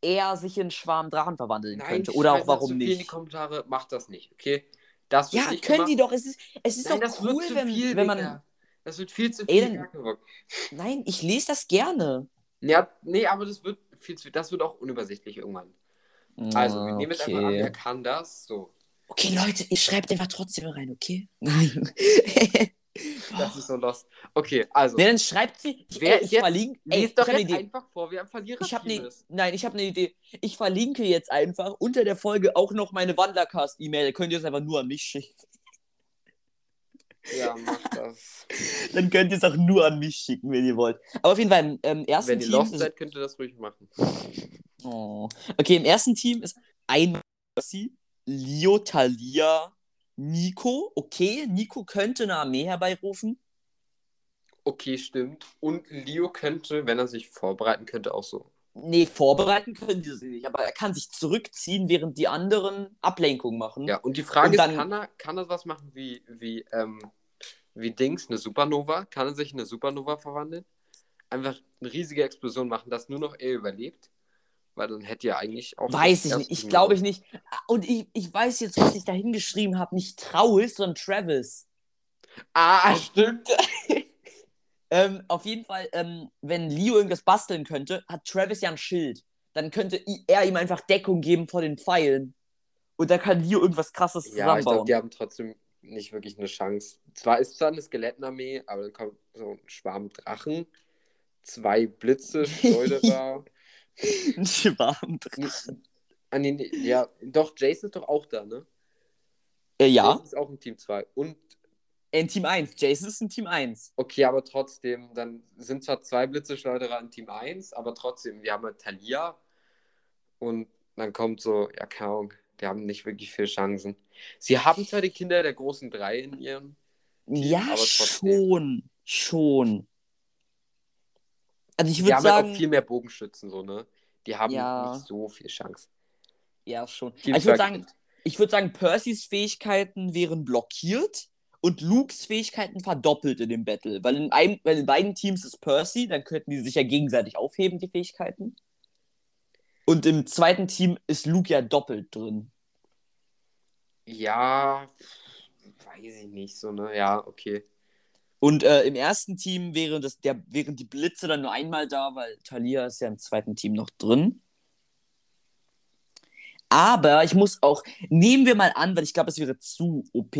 er sich in Schwarmdrachen verwandeln Nein, könnte. Oder auch warum viel in die nicht. Kommentare, macht das nicht, okay? Das Ja, nicht können gemacht. die doch. Es ist, es ist Nein, doch das cool, wenn, viel, wenn man. Digga. Das wird viel zu Ey, viel. dann- Jackenrock. Nein, ich lese das gerne. Ja, nee, aber das wird viel zu Das wird auch unübersichtlich irgendwann. Also, wir nehmen jetzt einfach an, er okay. kann das. So. okay, Leute, ihr schreibt einfach trotzdem rein, okay? Das ist so lost. Okay, also. Ne, dann schreibt sie. Ich, Wer ey, ich jetzt- verlinke. Ey, doch hab jetzt Idee. einfach vor, wer am Verlierer Ich habe ne, nein, ich habe eine Idee. Ich verlinke jetzt einfach unter der Folge auch noch meine Wandercast-E-Mail. Da könnt ihr es einfach nur an mich schicken. Ja, mach das. Dann könnt ihr es auch nur an mich schicken, wenn ihr wollt. Aber auf jeden Fall im ähm, ersten Wenn ihr Team. lost seid, könnt ihr das ruhig machen. oh. Okay, im ersten Team ist ein Mercy, Leo, Talia, Nico. Okay, Nico könnte eine Armee herbeirufen. Okay, stimmt. Und Leo könnte, wenn er sich vorbereiten könnte, auch so. Nee, vorbereiten können die sie nicht, aber er kann sich zurückziehen, während die anderen Ablenkung machen. Ja, und die Frage Und dann- ist, kann er, kann er was machen wie, wie, ähm, wie Dings, eine Supernova? Kann er sich in eine Supernova verwandeln? Einfach eine riesige Explosion machen, dass nur noch er überlebt? Weil dann hätte er eigentlich auch. Weiß ich nicht. Ich glaube ich nicht. Und ich, ich weiß jetzt, was ich da hingeschrieben habe. Nicht Trauis, sondern Travis. Ah, stimmt. Ähm, auf jeden Fall, ähm, wenn Leo irgendwas basteln könnte, hat Travis ja ein Schild. Dann könnte er ihm einfach Deckung geben vor den Pfeilen. Und da kann Leo irgendwas krasses Ja, ich glaube, zusammenbauen. die haben trotzdem nicht wirklich eine Chance. Zwar ist zwar eine Skelettenarmee, aber dann kommt so ein Schwarm Drachen, zwei Blitze, Schleuderer. Ein Schwarm drin. Ah, nee, nee, ja, doch, Jason ist doch auch da, ne? Äh, ja, Jason ist auch in Team 2. Und, in Team 1. Jason ist in Team 1. okay, aber trotzdem, dann sind zwar zwei Blitzeschleuderer in Team 1, aber trotzdem, wir haben halt Talia und dann kommt so, ja, keine Ahnung, die haben nicht wirklich viele Chancen. Sie haben zwar die Kinder der großen drei in ihren, Ja, schon. Schon. Also ich die würde haben halt sagen. auch viel mehr Bogenschützen, so, ne? Die haben Ja. nicht so viel Chance. Ja, schon. Aber ich würde sagen, ich würde sagen, Percys Fähigkeiten wären blockiert und Lukes Fähigkeiten verdoppelt in dem Battle. Weil in, einem, weil in beiden Teams ist Percy, dann könnten die sich ja gegenseitig aufheben, die Fähigkeiten. Und im zweiten Team ist Luke ja doppelt drin. Ja, weiß ich nicht, so, ne? Ja, okay. Und äh, im ersten Team wäre das, der, wären die Blitze dann nur einmal da, weil Talia ist ja im zweiten Team noch drin. Aber ich muss auch, nehmen wir mal an, weil ich glaube, es wäre zu OP,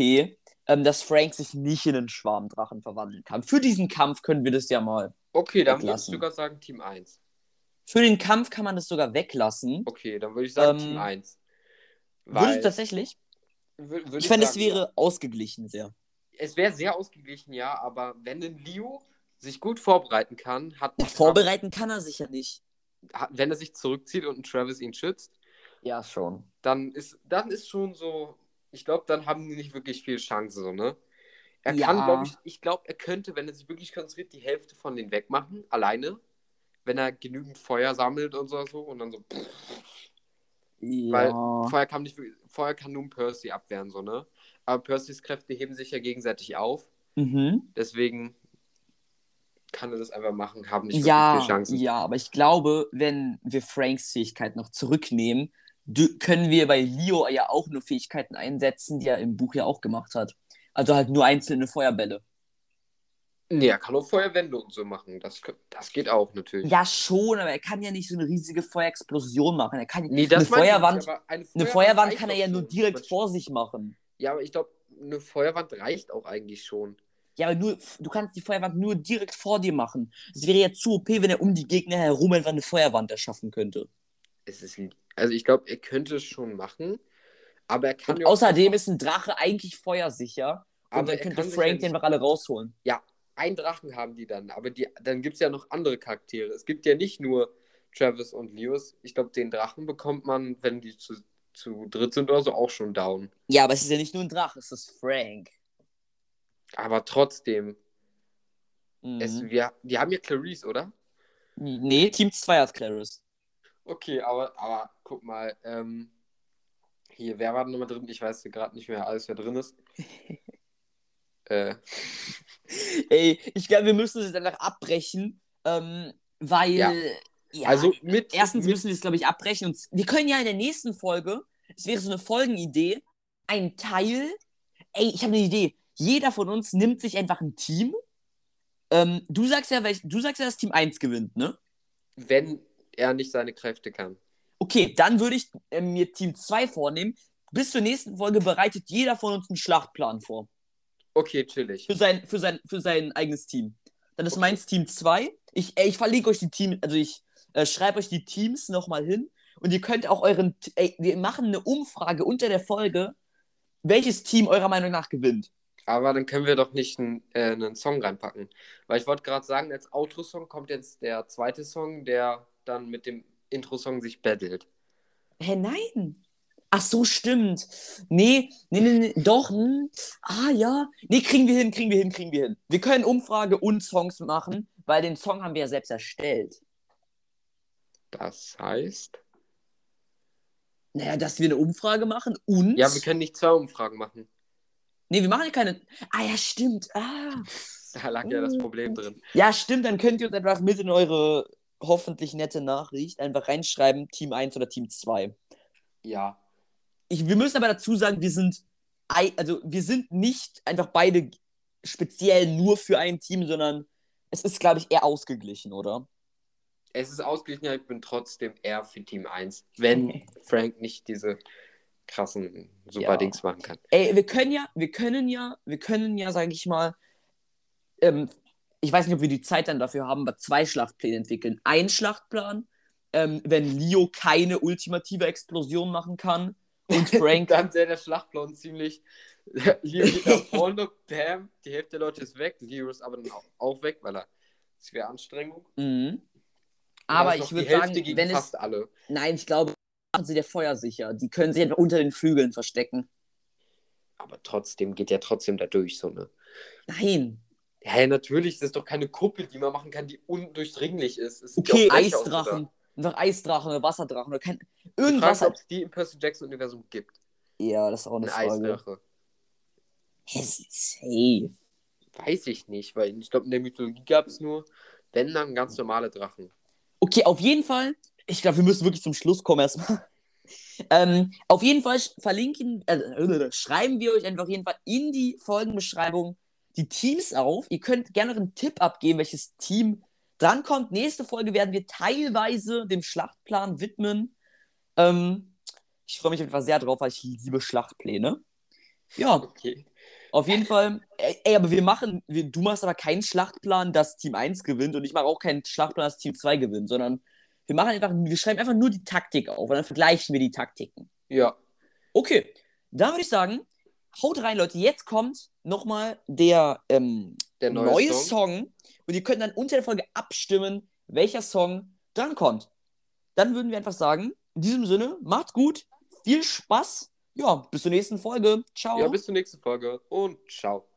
ähm, dass Frank sich nicht in einen Schwarmdrachen verwandeln kann. Für diesen Kampf können wir das ja mal. Okay, dann würde ich sogar sagen Team 1. Für den Kampf kann man das sogar weglassen. Okay, dann würde ich sagen Ähm, Team 1. Würde es tatsächlich? Wür- würde Ich fände, es sagen, wäre ja. ausgeglichen sehr. Es wäre sehr ausgeglichen, ja, aber wenn ein Leo sich gut vorbereiten kann, hat, Na, vorbereiten kann er sich ja nicht. wenn er sich zurückzieht und ein Travis ihn schützt, Ja, schon. dann ist, dann ist schon so, ich glaube, dann haben die nicht wirklich viel Chance, so, ne? Er Ja. kann, glaube ich, ich glaube, er könnte, wenn er sich wirklich konzentriert, die Hälfte von denen wegmachen, alleine, wenn er genügend Feuer sammelt und so, so und dann so, Weil Ja. Feuer kann nicht, Feuer kann nur Percy abwehren, so, ne? Aber Percys Kräfte heben sich ja gegenseitig auf, Mhm. deswegen kann er das einfach machen, haben nicht wirklich Ja, viel Chancen. ja, aber ich glaube, wenn wir Franks Fähigkeit noch zurücknehmen, können wir bei Leo ja auch nur Fähigkeiten einsetzen, die er im Buch ja auch gemacht hat. Also halt nur einzelne Feuerbälle. Nee, er kann auch Feuerwände und so machen. Das, das geht auch natürlich. Ja, schon, aber er kann ja nicht so eine riesige Feuerexplosion machen. Er kann Nee, das eine ich Feuerwand, aber eine eine Feuerwand Feuerwand reicht kann er ja nur schon. direkt Man- vor sich machen. Ja, aber ich glaube, eine Feuerwand reicht auch eigentlich schon. Ja, aber nur, du kannst die Feuerwand nur direkt vor dir machen. Es wäre ja zu OP, wenn er um die Gegner herum einfach eine Feuerwand erschaffen könnte. Es ist, also ich glaube, er könnte es schon machen, aber er kann Und auch außerdem einfach- ist ein Drache eigentlich feuersicher. Und Aber dann er könnte Frank den einfach alle rausholen. Ja, einen Drachen haben die dann, aber die, dann gibt es ja noch andere Charaktere. Es gibt ja nicht nur Travis und Leos. Ich glaube, den Drachen bekommt man, wenn die zu, zu dritt sind oder so, auch schon down. Ja, aber es ist ja nicht nur ein Drache, es ist Frank. Aber trotzdem, Mhm. es, wir, die haben ja Clarice, oder? nee, Team 2 hat Clarice. Okay, aber, aber guck mal, ähm, hier, wer war denn nochmal drin? Ich weiß gerade nicht mehr alles, wer drin ist. äh, Ey, ich glaube, wir müssen es danach abbrechen, ähm, weil. Ja. ja, also mit. Erstens mit, müssen wir es, glaube ich, abbrechen. Und wir können ja in der nächsten Folge, es wäre so eine Folgenidee, ein Teil. Ey, ich habe eine Idee. Jeder von uns nimmt sich einfach ein Team. Ähm, du sagst ja, welch, du sagst ja, dass Team 1 gewinnt, ne? wenn er nicht seine Kräfte kann. Okay, dann würde ich äh, mir Team 2 vornehmen. Bis zur nächsten Folge bereitet jeder von uns einen Schlachtplan vor. Okay, chillig. Für sein, für sein, für sein eigenes Team. Dann ist Okay. meins Team 2. Ich, äh, ich verlinke euch die Teams, also ich äh, schreibe euch die Teams nochmal hin. Und ihr könnt auch euren, ey, wir machen eine Umfrage unter der Folge, welches Team eurer Meinung nach gewinnt. Aber dann können wir doch nicht einen, äh, einen Song reinpacken. Weil ich wollte gerade sagen, als Outro-Song kommt jetzt der zweite Song, der dann mit dem Intro-Song sich battelt. Hä, nein. Ach so, stimmt. Nee, nee, nee, nee, doch. Hm. Ah, ja. Nee, kriegen wir hin, kriegen wir hin, kriegen wir hin. Wir können Umfrage und Songs machen, weil den Song haben wir ja selbst erstellt. Das heißt. Naja, dass wir eine Umfrage machen und. Ja, wir können nicht zwei Umfragen machen. Nee, wir machen ja keine. Ah, ja, stimmt. Ah. Da lag ja das Problem drin. Ja, stimmt, dann könnt ihr uns einfach mit in eure hoffentlich nette Nachricht einfach reinschreiben, Team 1 oder Team 2. Ja. Ich, wir müssen aber dazu sagen, wir sind, also wir sind nicht einfach beide speziell nur für ein Team, sondern es ist, glaube ich, eher ausgeglichen, oder? Es ist ausgeglichen, aber ich bin trotzdem eher für Team 1. Wenn Frank nicht diese krassen super Ja. Dings machen kann. Ey, wir können ja, wir können ja, wir können ja, sage ich mal, ähm, ich weiß nicht, ob wir die Zeit dann dafür haben, aber zwei Schlachtpläne entwickeln. Ein Schlachtplan, ähm, wenn Leo keine ultimative Explosion machen kann und Frank Dann sähe der Schlachtplan ziemlich. Leo geht nach vorne, bam, die Hälfte der Leute ist weg. Leo ist aber dann auch, auch weg, weil er. Das wäre Anstrengung. Mhm. Aber ich würde sagen, wenn es. alle. Nein, ich glaube, machen sie der Feuer sicher. Die können sich einfach unter den Flügeln verstecken. Aber trotzdem geht ja trotzdem da durch so eine. Nein. Ja, natürlich, das ist doch keine Kuppel, die man machen kann, die undurchdringlich ist. Es Okay, Eisdrachen. Einfach Eisdrachen oder Wasserdrachen oder kein. Irgendwas. ob es die im Percy Jackson Universum gibt. Ja, das ist auch eine Ein Frage. Eisdrache. Safe. Weiß ich nicht, weil ich glaube, in der Mythologie gab es nur, wenn dann ganz normale Drachen. Okay, auf jeden Fall. Ich glaube, wir müssen wirklich zum Schluss kommen erstmal. ähm, auf jeden Fall verlinken, äh, schreiben wir euch einfach jeden Fall in die Folgenbeschreibung die Teams auf. Ihr könnt gerne einen Tipp abgeben, welches Team drankommt. Nächste Folge werden wir teilweise dem Schlachtplan widmen. Ähm, ich freue mich einfach sehr drauf, weil ich liebe Schlachtpläne. Ja, Okay. auf jeden Fall. Ey, ey, aber wir machen, wir, du machst aber keinen Schlachtplan, dass Team 1 gewinnt und ich mache auch keinen Schlachtplan, dass Team 2 gewinnt, sondern wir machen einfach, wir schreiben einfach nur die Taktik auf und dann vergleichen wir die Taktiken. Ja. Okay, dann würde ich sagen, haut rein, Leute. Jetzt kommt nochmal der, ähm, Der neue, neue, Song. Song. und ihr könnt dann unter der Folge abstimmen, welcher Song drankommt. Dann würden wir einfach sagen, in diesem Sinne, macht's gut, viel Spaß. Ja, bis zur nächsten Folge. Ciao. Ja, bis zur nächsten Folge und ciao.